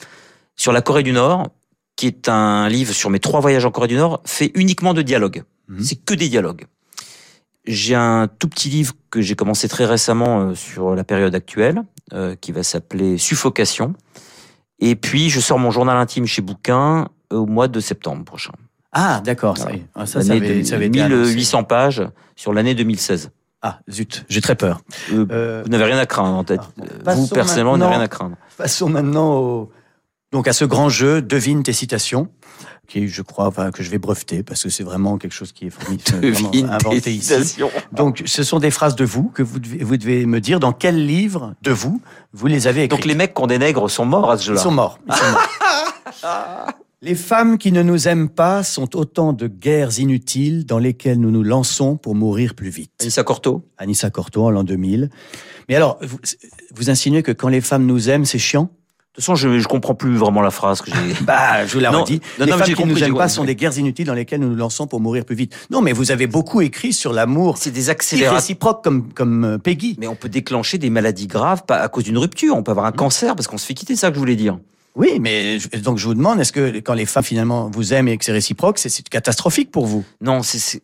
sur la Corée du Nord, qui est un livre sur mes trois voyages en Corée du Nord, fait uniquement de dialogues. Mhm. C'est que des dialogues. J'ai un tout petit livre que j'ai commencé très récemment euh, sur la période actuelle, euh, qui va s'appeler Suffocation. Et puis, je sors mon journal intime chez Bouquin au mois de septembre prochain. Ah, d'accord. Ça, ah, ça, ça, avait, ça avait 1800 pages sur l'année 2016. Ah, zut, j'ai très peur. Euh, euh, vous n'avez rien à craindre en tête. Ah, vous, personnellement, vous n'avez rien à craindre. Passons maintenant au... donc à ce grand jeu, devine tes citations, qui je crois, enfin, que je vais breveter, parce que c'est vraiment quelque chose qui est formidable, [laughs] inventé ici. Donc, ce sont des phrases de vous que vous devez, vous devez me dire dans quel livre de vous vous les avez écrites. Donc, les mecs qui ont des nègres sont morts à ce jeu-là Ils sont morts. Ils sont morts. [laughs] Les femmes qui ne nous aiment pas sont autant de guerres inutiles dans lesquelles nous nous lançons pour mourir plus vite. Anissa Corto Anissa Corto en l'an 2000. Mais alors, vous, vous, insinuez que quand les femmes nous aiment, c'est chiant? De toute façon, je, je comprends plus vraiment la phrase que j'ai. [laughs] bah, je vous la redis. les femmes qui ne nous aiment pas sont des guerres inutiles dans lesquelles nous nous lançons pour mourir plus vite. Non, mais vous avez beaucoup écrit sur l'amour. C'est des accélérateurs. réciproques comme comme euh, Peggy. Mais on peut déclencher des maladies graves pas à cause d'une rupture. On peut avoir un cancer parce qu'on se fait quitter. Ça que je voulais dire. Oui, mais donc je vous demande, est-ce que quand les femmes finalement vous aiment et que c'est réciproque, c'est catastrophique pour vous? Non, c'est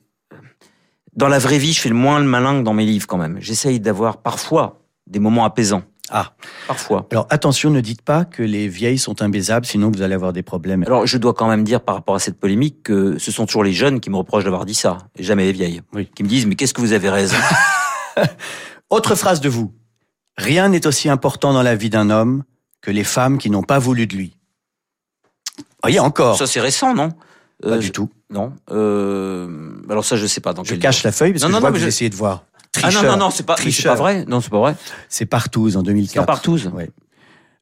dans la vraie vie, je fais le moins le malin que dans mes livres quand même. J'essaye d'avoir parfois des moments apaisants. Ah, parfois. Alors attention, ne dites pas que les vieilles sont imbaisables, sinon vous allez avoir des problèmes. Alors je dois quand même dire par rapport à cette polémique que ce sont toujours les jeunes qui me reprochent d'avoir dit ça, et jamais les vieilles, oui. qui me disent mais qu'est-ce que vous avez raison? [laughs] Autre phrase de vous. Rien n'est aussi important dans la vie d'un homme que les femmes qui n'ont pas voulu de lui. Voyez encore. Ça c'est récent, non? Pas euh, du tout. Non. Euh... Alors ça je sais pas. Dans je cache la feuille parce que je vois que vous essayez de voir. Tricheur. Ah non non non c'est pas c'est pas vrai. Non c'est pas vrai. C'est Partouze en 2004. C'est Partouze.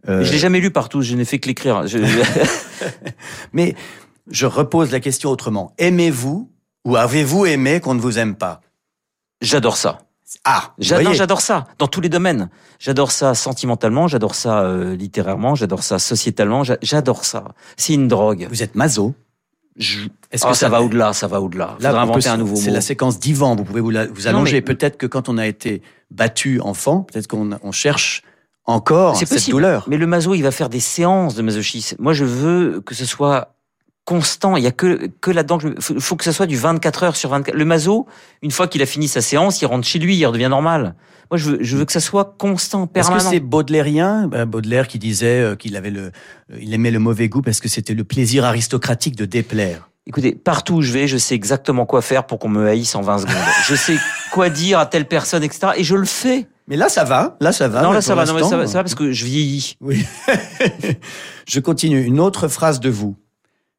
Euh... Je l'ai jamais lu Partouze. Je n'ai fait que l'écrire. Je... [laughs] [laughs] Mais je repose la question autrement. Aimez-vous ou avez-vous aimé qu'on ne vous aime pas? J'adore ça. Ah, j'adore, j'adore ça dans tous les domaines. J'adore ça sentimentalement, j'adore ça euh, littérairement, j'adore ça sociétalement, j'adore ça. C'est une drogue. Vous êtes maso Est-ce que ah, ça, va au-delà Ça va au-delà. Là, inventer un nouveau mot. C'est la séquence divan. Vous pouvez vous, vous allonger. Peut-être que quand on a été battu enfant, peut-être qu'on on cherche encore cette possible. douleur. Mais le maso, il va faire des séances de masochisme. Moi, je veux que ce soit constant. Il y a que que là-dedans. Il faut, que ce soit du 24 heures sur 24. Le maso, une fois qu'il a fini sa séance, il rentre chez lui, il redevient normal. Moi, je veux, je veux que ça soit constant, permanent. Est-ce que c'est Baudelairien, ben, Baudelaire, qui disait euh, qu'il avait le, euh, il aimait le mauvais goût parce que c'était le plaisir aristocratique de déplaire? Écoutez, partout où je vais, je sais exactement quoi faire pour qu'on me haïsse en 20 secondes. je sais quoi dire à telle personne, etc. Et je le fais. Mais là, ça va. Là, ça va. Non, là, ça va. Non, mais ça va, ça va parce que je vieillis. Oui. [laughs] je continue. Une autre phrase de vous.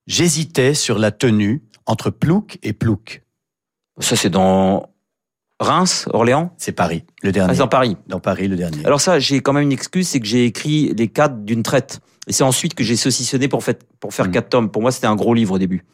J'hésitais sur la tenue entre Plouc et Plouc. Ça, c'est dans Reims, Orléans? C'est Paris, le dernier. Ah, c'est dans Paris. Dans Paris, le dernier. Alors ça, j'ai quand même une excuse, c'est que j'ai écrit les cadres d'une traite. Et c'est ensuite que j'ai saucissonné pour, fait, pour faire Mm. quatre tomes. Pour moi, c'était un gros livre au début.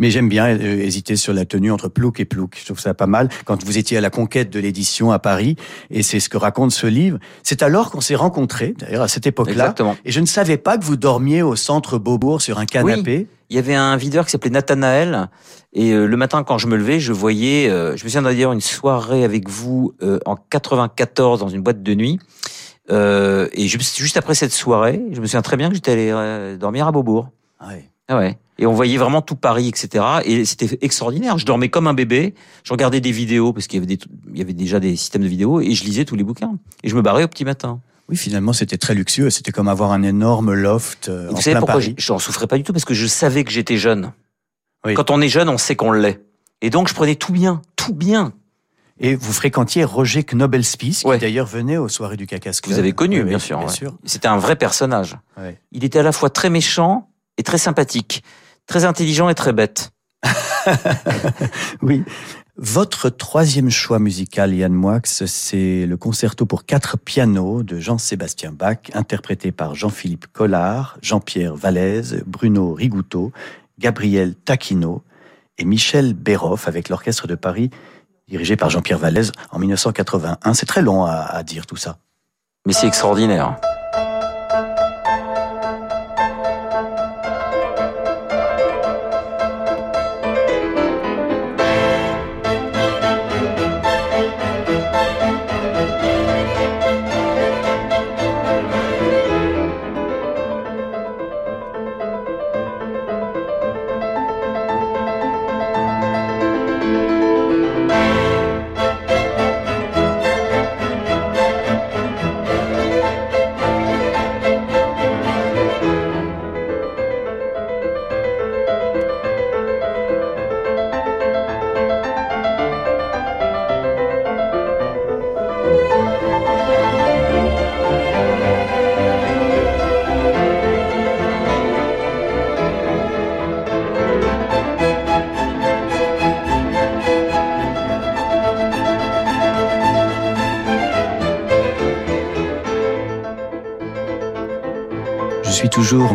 Mais j'aime bien euh, hésiter sur la tenue entre Plouc et Plouc. Je trouve ça pas mal. Quand vous étiez à la conquête de l'édition à Paris, et c'est ce que raconte ce livre, c'est alors qu'on s'est rencontrés, d'ailleurs à cette époque-là. Exactement. Et je ne savais pas que vous dormiez au centre Beaubourg sur un canapé. Il y avait un videur qui s'appelait Nathanaël. Et euh, le matin, quand je me levais, je voyais, euh, je me souviens d'ailleurs une soirée avec vous euh, en 94 dans une boîte de nuit. Et je- juste après cette soirée, je me souviens très bien que j'étais allé dormir à Beaubourg. Ouais. Ah ouais. Et on voyait vraiment tout Paris, etc. Et c'était extraordinaire. Je dormais comme un bébé. Je regardais des vidéos parce qu'il y avait des, il y avait déjà des systèmes de vidéos et je lisais tous les bouquins. Et je me barrais au petit matin. Oui, finalement, c'était très luxueux. C'était comme avoir un énorme loft euh, en vous savez plein pourquoi Paris. j'en souffrais pas du tout? Parce que je savais que j'étais jeune. Oui. Quand on est jeune, on sait qu'on l'est. Et donc je prenais tout bien, tout bien. Et vous fréquentiez Roger Knobelspies, qui d'ailleurs venait aux soirées du Cacas Club. Vous avez connu, Oui, bien sûr. Bien ouais. sûr. C'était un vrai personnage. Ouais. Il était à la fois très méchant et très sympathique, très intelligent et très bête. [laughs] Oui. Votre troisième choix musical, Yann Moix, c'est le concerto pour quatre pianos de Jean-Sébastien Bach, interprété par Jean-Philippe Collard, Jean-Pierre Vallès, Bruno Rigouteau, Gabriel Taquino et Michel Béroff avec l'Orchestre de Paris, dirigé par Jean-Pierre Vallès en 1981. C'est très long à, à dire tout ça. Mais c'est extraordinaire.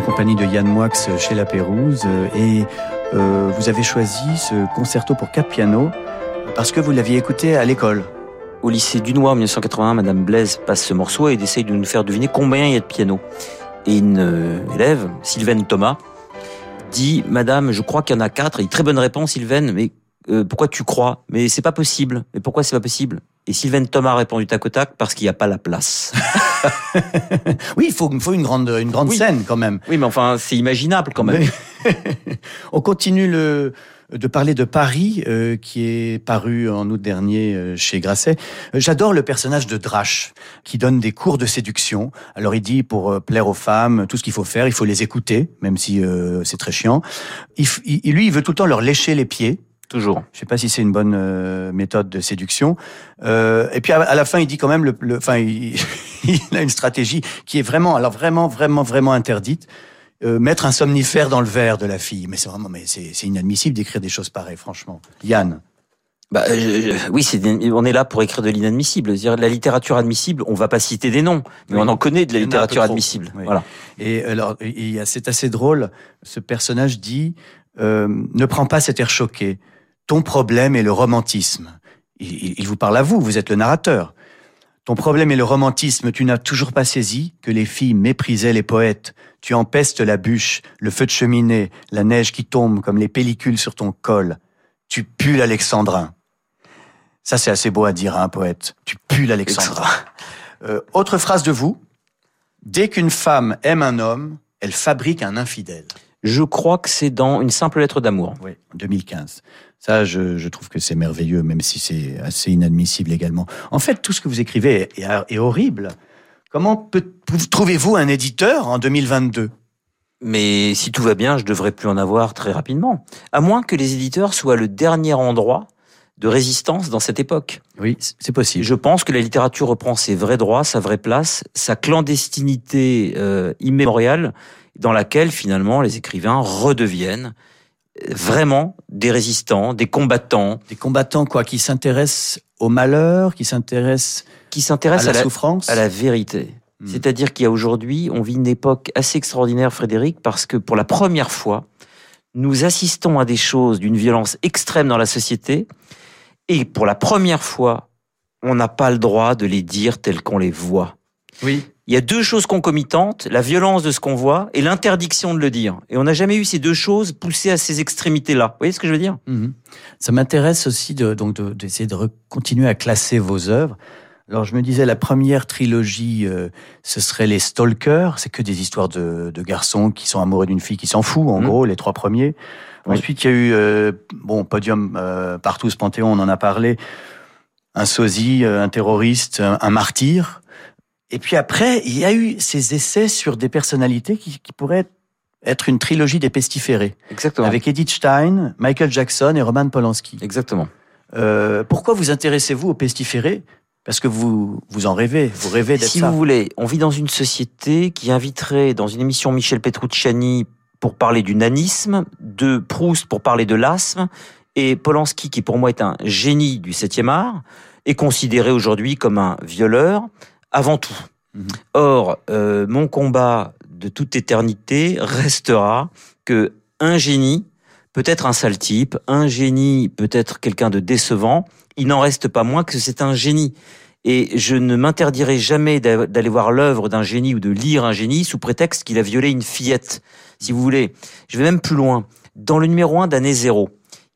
Compagnie de Yann Moix chez La Pérouse euh, et euh, vous avez choisi ce concerto pour quatre pianos parce que vous l'aviez écouté à l'école. Au lycée Dunois en 1981, Madame Blaise passe ce morceau et essaye de nous faire deviner combien il y a de pianos. Et une euh, élève, Sylvaine Thomas, dit Madame, je crois qu'il y en a quatre. Et très bonne réponse, Sylvaine. Mais pourquoi tu crois? Mais c'est pas possible. Mais pourquoi c'est pas possible? Et Sylvaine Thomas a répondu tac au tac parce qu'il n'y a pas la place. [laughs] Oui, il faut, faut une grande, une grande Oui. scène quand même. oui, mais enfin, c'est imaginable quand même. [laughs] On continue le, de parler de Paris, euh, qui est paru en août dernier euh, chez Grasset. Euh, J'adore le personnage de Drache, qui donne des cours de séduction. Alors il dit, pour euh, plaire aux femmes, tout ce qu'il faut faire, il faut les écouter, même si euh, c'est très chiant. Il, il- lui, il veut tout le temps leur lécher les pieds. Toujours. Je sais pas si c'est une bonne euh, méthode de séduction. Euh, et puis à, à la fin, il dit quand même, le, le- enfin, il, [laughs] il a une stratégie qui est vraiment, alors vraiment, vraiment, vraiment interdite. Euh, mettre un somnifère dans le verre de la fille, mais c'est vraiment, mais c'est c'est inadmissible d'écrire des choses pareilles, franchement. Yann. Bah, je- je- oui, c'est, on est là pour écrire de l'inadmissible. C'est-à-dire, la littérature admissible, on va pas citer des noms, mais Oui. on en connaît de la littérature admissible. Oui. Voilà. Et alors, il y a- c'est assez drôle. Ce personnage dit euh, Ne prends pas cet air choqué. Ton problème est le romantisme. Il, vous parle à vous, vous êtes le narrateur. Ton problème est le romantisme. Tu n'as toujours pas saisi que les filles méprisaient les poètes. Tu empestes la bûche, le feu de cheminée, la neige qui tombe comme les pellicules sur ton col. Tu pues l'alexandrin. Ça, c'est assez beau à dire à un poète. Tu pues l'alexandrin. Euh, autre phrase de vous. Dès qu'une femme aime un homme, elle fabrique un infidèle. Je crois que c'est dans une simple lettre d'amour. Oui, 2015. Ça, je, je trouve que c'est merveilleux, même si c'est assez inadmissible également. En fait, tout ce que vous écrivez est, horrible. Comment trouvez-vous un éditeur en 2022 Mais si tout va bien, je devrais plus en avoir très rapidement. À moins que les éditeurs soient le dernier endroit de résistance dans cette époque. Oui, c'est possible. Je pense que la littérature reprend ses vrais droits, sa vraie place, sa clandestinité euh, immémoriale, dans laquelle finalement les écrivains redeviennent vraiment des résistants, des combattants. Des combattants quoi, qui s'intéressent au malheur, qui s'intéressent qui s'intéressent à la souffrance, à la vérité. Hmm. C'est-à-dire qu'il y a aujourd'hui, on vit une époque assez extraordinaire, Frédéric, parce que pour la première fois, nous assistons à des choses d'une violence extrême dans la société, et pour la première fois, on n'a pas le droit de les dire tels qu'on les voit. Oui. Il y a deux choses concomitantes, la violence de ce qu'on voit et l'interdiction de le dire. Et on n'a jamais eu ces deux choses poussées à ces extrémités-là. Vous voyez ce que je veux dire? Mhm. Ça m'intéresse aussi de, donc d'essayer de, continuer à classer vos œuvres. Alors je me disais, la première trilogie, euh, ce serait les Stalkers. C'est que des histoires de, de, garçons qui sont amoureux d'une fille qui s'en fout, en mhm. gros, les trois premiers. Ensuite, il y a eu, euh, bon, Podium, euh, partout, ce Panthéon, on en a parlé, un sosie, un terroriste, un martyr. Et puis après, il y a eu ces essais sur des personnalités qui, qui pourraient être une trilogie des pestiférés. Exactement. Avec Edith Stein, Michael Jackson et Roman Polanski. Exactement. Euh, pourquoi vous intéressez-vous aux pestiférés? Parce que vous, vous en rêvez, vous rêvez d'être Si vous voulez, on vit dans une société qui inviterait dans une émission Michel Petrucciani pour parler du nanisme, de Proust pour parler de l'asthme, et Polanski, qui pour moi est un génie du 7e art, est considéré aujourd'hui comme un violeur, avant tout. Mhm. Or, euh, mon combat de toute éternité restera que un génie peut être un sale type, un génie peut être quelqu'un de décevant, il n'en reste pas moins que c'est un génie. Et je ne m'interdirai jamais d'aller voir l'œuvre d'un génie ou de lire un génie sous prétexte qu'il a violé une fillette. Si vous voulez, je vais même plus loin. Dans le numéro 1 d'année zéro,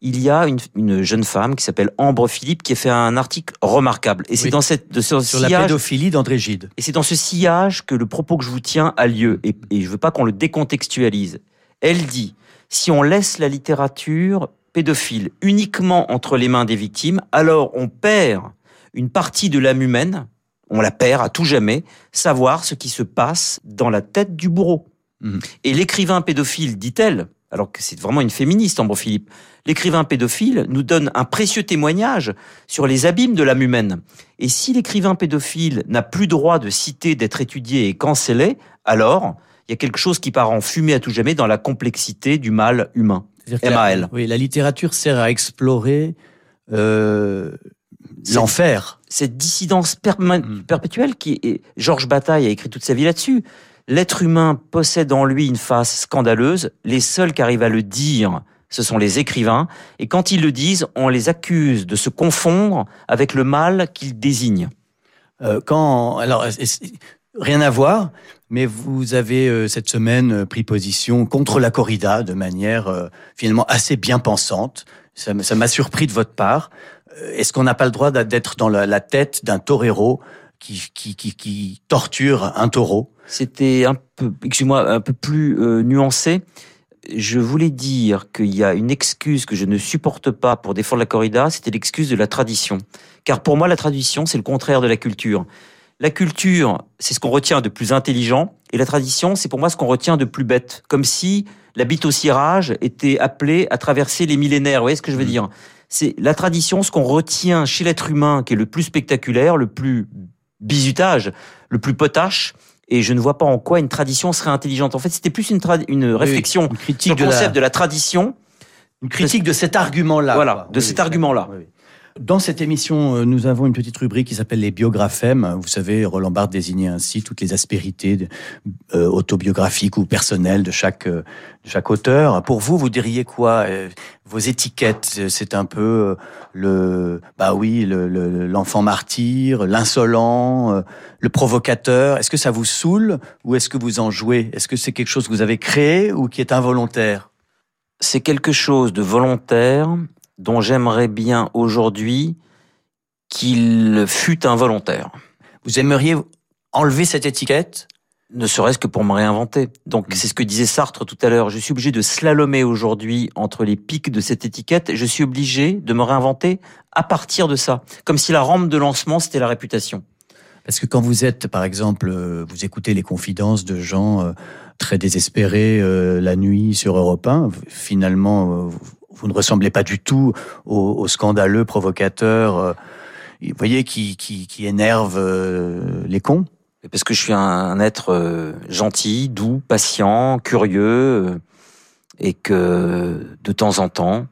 il y a une, jeune femme qui s'appelle Ambre Philippe qui a fait un article remarquable. Et c'est dans cette de ce sur la pédophilie d'André Gide. Et c'est dans ce sillage que le propos que je vous tiens a lieu. Et, et je veux pas qu'on le décontextualise. Elle dit si on laisse la littérature pédophile uniquement entre les mains des victimes, alors on perd une partie de l'âme humaine. On la perd à tout jamais. Savoir ce qui se passe dans la tête du bourreau. Mhm. Et l'écrivain pédophile, dit-elle, alors que c'est vraiment une féministe, Ambre Philippe, l'écrivain pédophile nous donne un précieux témoignage sur les abîmes de l'âme humaine. Et si l'écrivain pédophile n'a plus droit de citer, d'être étudié et cancellé, alors il y a quelque chose qui part en fumée à tout jamais dans la complexité du mal humain. MAL. oui, la littérature sert à explorer euh, l'enfer. Cette dissidence hmm. perpétuelle qui est, Georges Bataille a écrit toute sa vie là-dessus. L'être humain possède en lui une face scandaleuse. Les seuls qui arrivent à le dire ce sont les écrivains, et quand ils le disent, on les accuse de se confondre avec le mal qu'ils désignent. Euh, quand, alors, rien à voir, mais vous avez euh, cette semaine euh, pris position contre la corrida de manière finalement assez bien pensante. Ça m'a surpris de votre part. Est-ce qu'on n'a pas le droit d'être dans la, tête d'un torero qui, torture un taureau? C'était un peu, excusez-moi, un peu plus nuancé je voulais dire qu'il y a une excuse que je ne supporte pas pour défendre la corrida, c'était l'excuse de la tradition. Car pour moi, la tradition, c'est le contraire de la culture. La culture, c'est ce qu'on retient de plus intelligent, et la tradition, c'est pour moi ce qu'on retient de plus bête. Comme si la bite au cirage était appelée à traverser les millénaires. Vous voyez ce que je veux mmh. dire? C'est la tradition, ce qu'on retient chez l'être humain, qui est le plus spectaculaire, le plus bizutage, le plus potache, et je ne vois pas en quoi une tradition serait intelligente. En fait, c'était plus une, une réflexion une critique sur le concept de la... tradition. Une critique de cet argument-là. Voilà, de cet argument-là. Dans cette émission, euh, nous avons une petite rubrique qui s'appelle les biographèmes. Vous savez, Roland Barthes désignait ainsi toutes les aspérités euh, autobiographiques ou personnelles de chaque, euh, de chaque auteur. Pour vous, vous diriez quoi Vos étiquettes, c'est un peu le, bah oui, l'enfant martyr, l'insolent, le provocateur. Est-ce que ça vous saoule ou est-ce que vous en jouez? Est-ce que c'est quelque chose que vous avez créé ou qui est involontaire? C'est quelque chose de volontaire dont j'aimerais bien aujourd'hui qu'il fût involontaire. Vous aimeriez enlever cette étiquette? Ne serait-ce que pour me réinventer. Donc mmh. c'est ce que disait Sartre tout à l'heure. Je suis obligé de slalomer aujourd'hui entre les pics de cette étiquette. Je suis obligé de me réinventer à partir de ça. Comme si la rampe de lancement, c'était la réputation. Parce que quand vous êtes, par exemple, euh, vous écoutez les confidences de gens euh, très désespérés euh, la nuit sur Europe 1, finalement, vous ne ressemblez pas du tout au, scandaleux provocateur, euh, vous voyez, qui, qui, énerve euh, les cons. Parce que je suis un, être euh, gentil, doux, patient, curieux, et que de temps en temps,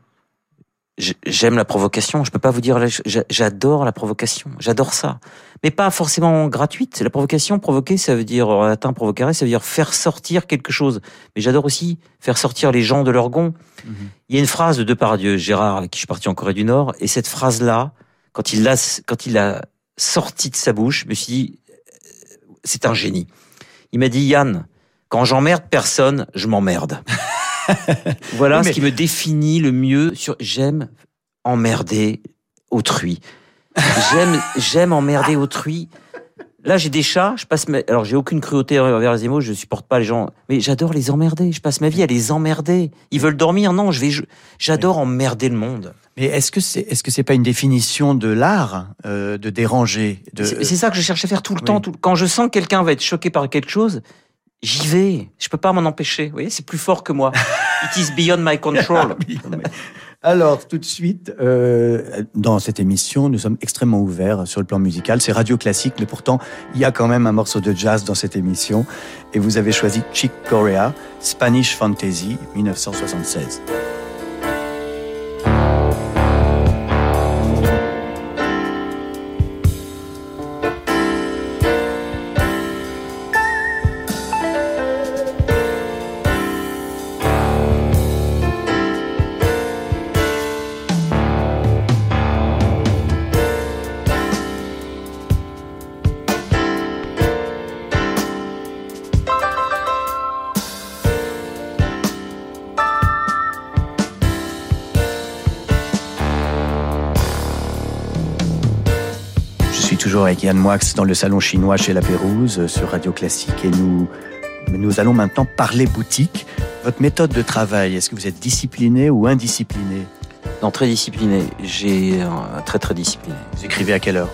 j'aime la provocation. Je peux pas vous dire, j'adore la provocation, j'adore ça, mais pas forcément gratuite. La provocation, provoquer, ça veut dire en latin provocare, ça veut dire faire sortir quelque chose. Mais j'adore aussi faire sortir les gens de leur gond. Il y a une phrase de Depardieu, Gérard, avec qui je suis parti en Corée du Nord, et cette phrase-là, quand il l'a, quand il l'a sortie de sa bouche, je me suis dit, euh, c'est un génie. Il m'a dit, Yann, quand j'emmerde personne, je m'emmerde. [laughs] voilà Oui, mais- ce qui me définit le mieux sur, j'aime emmerder autrui. J'aime, [laughs] j'aime emmerder autrui. Là, j'ai des chats, je passe ma... Alors, j'ai aucune cruauté envers les animaux, je supporte pas les gens. Mais j'adore les emmerder. Je passe ma vie à les emmerder. Ils veulent dormir, non, je vais... je- J'adore emmerder le monde. Mais est-ce que c'est est-ce que c'est pas une définition de l'art euh, de déranger de... C'est c'est ça que je cherche à faire tout le oui. temps. tout- Quand je sens que quelqu'un va être choqué par quelque chose, j'y vais. Je peux pas m'en empêcher. Vous voyez, c'est plus fort que moi. It is beyond my control. [laughs] Alors, tout de suite, euh, dans cette émission, nous sommes extrêmement ouverts sur le plan musical. C'est radio classique, mais pourtant, il y a quand même un morceau de jazz dans cette émission. Et vous avez choisi Chick Corea, Spanish Fantasy, 1976. Toujours avec Yann Moix dans le salon chinois chez La Pérouse euh, sur Radio Classique et nous, nous allons maintenant parler boutique. Votre méthode de travail, est-ce que vous êtes discipliné ou indiscipliné? Non, très discipliné. J'ai un très très discipliné. Vous écrivez à quelle heure?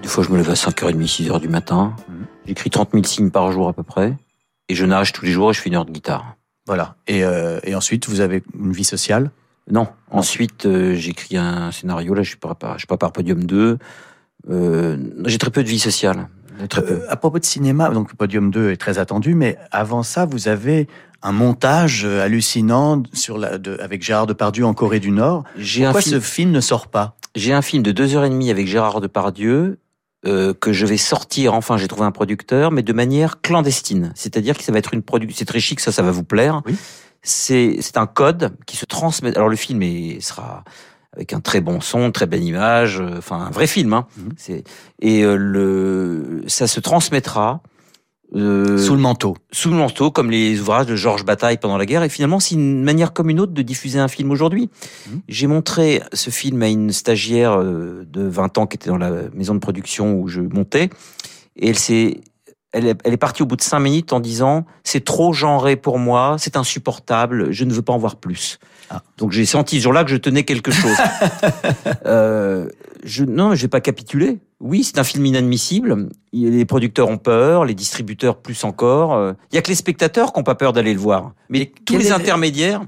Des fois, je me lève à 5h30, 6h du matin. Mhm. J'écris 30 000 signes par jour à peu près. Et je nage tous les jours et je fais une heure de guitare. Voilà. Et, euh, et ensuite, vous avez une vie sociale? Non. Ensuite, euh, j'écris un scénario. Là, je je suis pas par Podium 2. Euh, j'ai très peu de vie sociale. Très peu. Euh, à propos de cinéma, donc Podium 2 est très attendu, mais avant ça, vous avez un montage hallucinant sur la, de, avec Gérard Depardieu en Corée du Nord. Un Pourquoi film- ce film ne sort pas? J'ai un film de deux heures et demie avec Gérard Depardieu euh, que je vais sortir. Enfin, j'ai trouvé un producteur, mais de manière clandestine. C'est-à-dire que ça va être une production. C'est très chic, ça, ça va vous plaire. Oui. C'est c'est un code qui se transmet. Alors le film est, sera avec un très bon son, très belle image. euh, Enfin, un vrai film. Hein. Mhm. Et euh, le ça se transmettra. euh, Sous le manteau. sous le manteau, comme les ouvrages de Georges Bataille pendant la guerre. Et finalement, c'est une manière comme une autre de diffuser un film aujourd'hui. Mhm. J'ai montré ce film à une stagiaire de 20 ans qui était dans la maison de production où je montais. Et elle s'est, elle est, elle est partie au bout de cinq minutes en disant c'est trop genré pour moi, c'est insupportable, je ne veux pas en voir plus. Ah. Donc j'ai senti ce jour-là que je tenais quelque chose. [laughs] euh, je, non, je vais pas capituler. Oui, c'est un film inadmissible. Les producteurs ont peur, les distributeurs plus encore. Euh, Il y a que les spectateurs qui n'ont pas peur d'aller le voir. Mais Et tous les est- intermédiaires,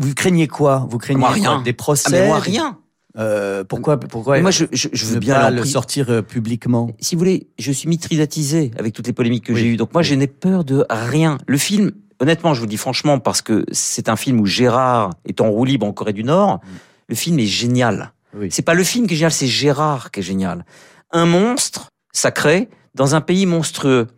Vous craignez quoi? Vous craignez Moi, rien. des procès? Ah, mais moi rien. Euh, Pourquoi Pourquoi Mais moi, je, je, je veux bien pas le sortir euh, publiquement? Si vous voulez, je suis mitridatisé avec toutes les polémiques que Oui. j'ai eues. Donc moi, Oui. je n'ai peur de rien. Le film, honnêtement, je vous le dis franchement, parce que c'est un film où Gérard est en roue libre en Corée du Nord. Le film est génial. Oui. C'est pas le film qui est génial, c'est Gérard qui est génial. Un monstre sacré dans un pays monstrueux.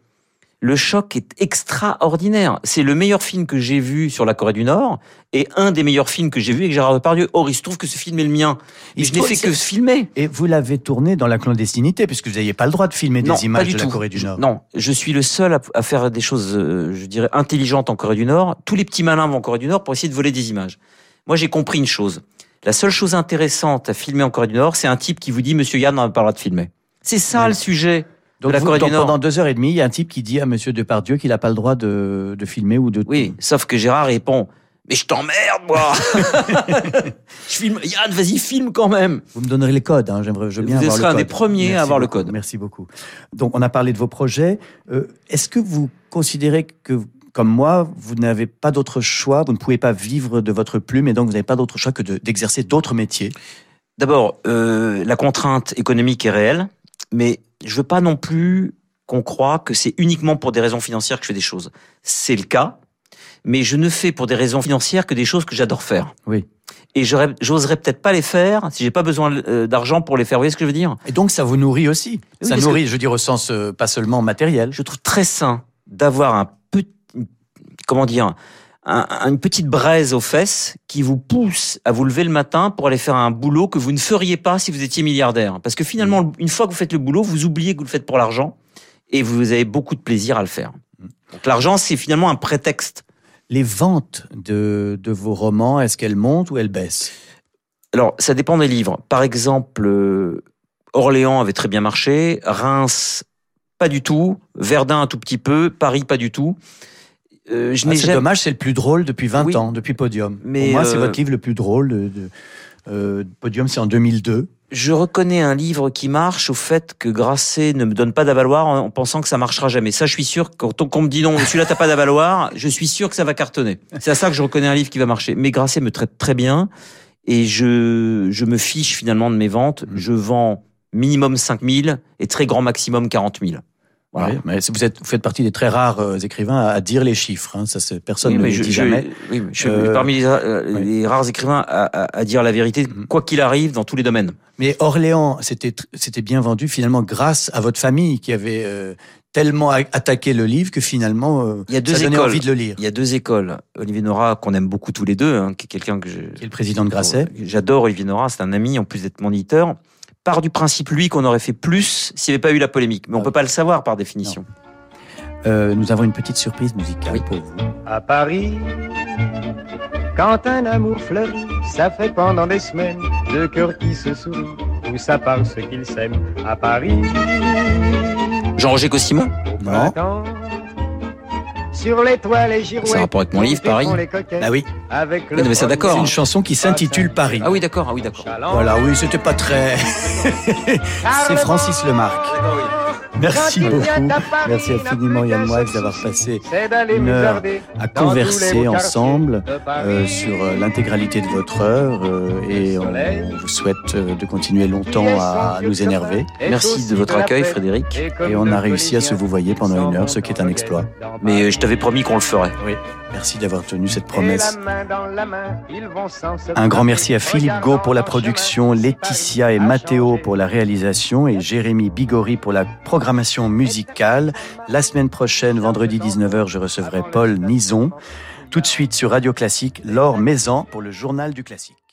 Le choc est extraordinaire. C'est le meilleur film que j'ai vu sur la Corée du Nord et un des meilleurs films que j'ai vu avec Gérard Depardieu. Or, il se trouve que ce film est le mien. Et je n'ai fait que filmer. Et vous l'avez tourné dans la clandestinité, puisque vous n'aviez pas le droit de filmer Non, des images de la. Corée du Je- Nord. Non, je suis le seul à, à faire des choses, euh, je dirais, intelligentes en Corée du Nord. Tous les petits malins vont en Corée du Nord pour essayer de voler des images. Moi, j'ai compris une chose. La seule chose intéressante à filmer en Corée du Nord, c'est un type qui vous dit, Monsieur Yann, on n'a pas le droit de filmer. C'est ça le sujet Donc, de la vous- Corée donc du Nord. pendant deux heures et demie, il y a un type qui dit à Monsieur Depardieu qu'il n'a pas le droit de, de filmer ou de. Oui, sauf que Gérard répond, mais je t'emmerde, moi [laughs] Je filme, Yann, vas-y, filme quand même Vous me donnerez les codes. Hein, J'aimerais, je veux bien Vous avoir serez le un code. des premiers à avoir le code. Merci beaucoup. Donc, on a parlé de vos projets. Euh, Est-ce que vous considérez que, comme moi, vous n'avez pas d'autre choix, vous ne pouvez pas vivre de votre plume, et donc vous n'avez pas d'autre choix que de- d'exercer d'autres métiers? D'abord, euh, la contrainte économique est réelle, mais je veux pas non plus qu'on croit que c'est uniquement pour des raisons financières que je fais des choses. C'est le cas, mais je ne fais pour des raisons financières que des choses que j'adore faire. Oui. Et j'oserais peut-être pas les faire si j'ai pas besoin euh, d'argent pour les faire. Vous voyez ce que je veux dire? Et donc ça vous nourrit aussi. Oui, ça nourrit, je veux dire, au sens euh, pas seulement matériel. Je trouve très sain d'avoir un petit, comment dire, un- un- une petite braise aux fesses qui vous pousse à vous lever le matin pour aller faire un boulot que vous ne feriez pas si vous étiez milliardaire. Parce que finalement, une fois que vous faites le boulot, vous oubliez que vous le faites pour l'argent et vous avez beaucoup de plaisir à le faire. Donc l'argent, c'est finalement un prétexte. Les ventes de, de vos romans, est-ce qu'elles montent ou elles baissent? Alors, ça dépend des livres. Par exemple, euh, Orléans avait très bien marché, Reims, pas du tout, Verdun un tout petit peu, Paris pas du tout. Euh, je Ah, C'est jamais- dommage, c'est le plus drôle depuis 20 Oui. ans, depuis Podium. Mais, Pour moi, c'est euh, votre livre le plus drôle. De, de- euh, Podium, c'est en 2002. Je reconnais un livre qui marche au fait que Grasset ne me donne pas d'avaloir en en pensant que ça marchera jamais. Ça, je suis sûr, quand on, me dit non, celui-là t'as pas d'avaloir, [laughs] je suis sûr que ça va cartonner. C'est à ça que je reconnais un livre qui va marcher. Mais Grasset me traite très bien et je, je me fiche finalement de mes ventes. Mm. Je vends minimum 5000 et très grand maximum 40 000. Voilà. Oui, mais c'est- vous, êtes, vous faites partie des très rares euh, écrivains à, à dire les chiffres. hein. Ça, personne Oui, ne le je, dit je- jamais. oui, je suis Euh, parmi les, euh, oui. les rares écrivains à, à- à dire la vérité, Mhm. quoi qu'il arrive, dans tous les domaines. Mais Orléans, c'était bien vendu finalement grâce à votre famille qui avait tellement attaqué le livre que finalement Il y a deux ça écoles. envie de le lire. Il y a deux écoles. Olivier Nora, qu'on aime beaucoup tous les deux, hein, qui est quelqu'un que je, Qui est le président de Grasset. J'adore Olivier Nora, c'est un ami en plus d'être mon éditeur. Part du principe, lui, qu'on aurait fait plus s'il n'y avait pas eu la polémique. Mais on Ah. peut pas le savoir par définition. Euh, nous avons une petite surprise musicale Oui. pour vous. À Paris, quand un amour fleurit, ça fait pendant des semaines deux cœurs qui se sourient, où ça parle ce qu'ils s'aiment. À Paris, Jean-Roger Cossimon Non. Sur les toiles et girouettes. Ça a rapport avec mon livre, coquettes, Ah oui, Avec Oui, non, mais ça, d'accord. c'est une chanson qui s'intitule Paris. Ah oui, d'accord, ah oui, d'accord. Voilà, oui, c'était pas très. [laughs] c'est Francis Lemarque. Merci beaucoup. Paris, Merci infiniment Yann Moix d'avoir passé une heure à converser ensemble euh, sur euh, l'intégralité de votre œuvre euh, et on, on vous souhaite euh, de continuer longtemps à, nous énerver. Merci de votre accueil, Frédéric. Et on a réussi à se vous voyer pendant une heure, ce qui est un exploit. Mais je t'avais promis qu'on le ferait. Oui, merci d'avoir tenu cette promesse. Un grand merci à Philippe Gau pour la production, Laetitia et Matteo pour la réalisation et Jérémy Bigori pour la programmation musicale. La semaine prochaine, vendredi 19h, je recevrai Paul Nison. Tout de suite sur Radio Classique, Laure Maison pour le journal du classique.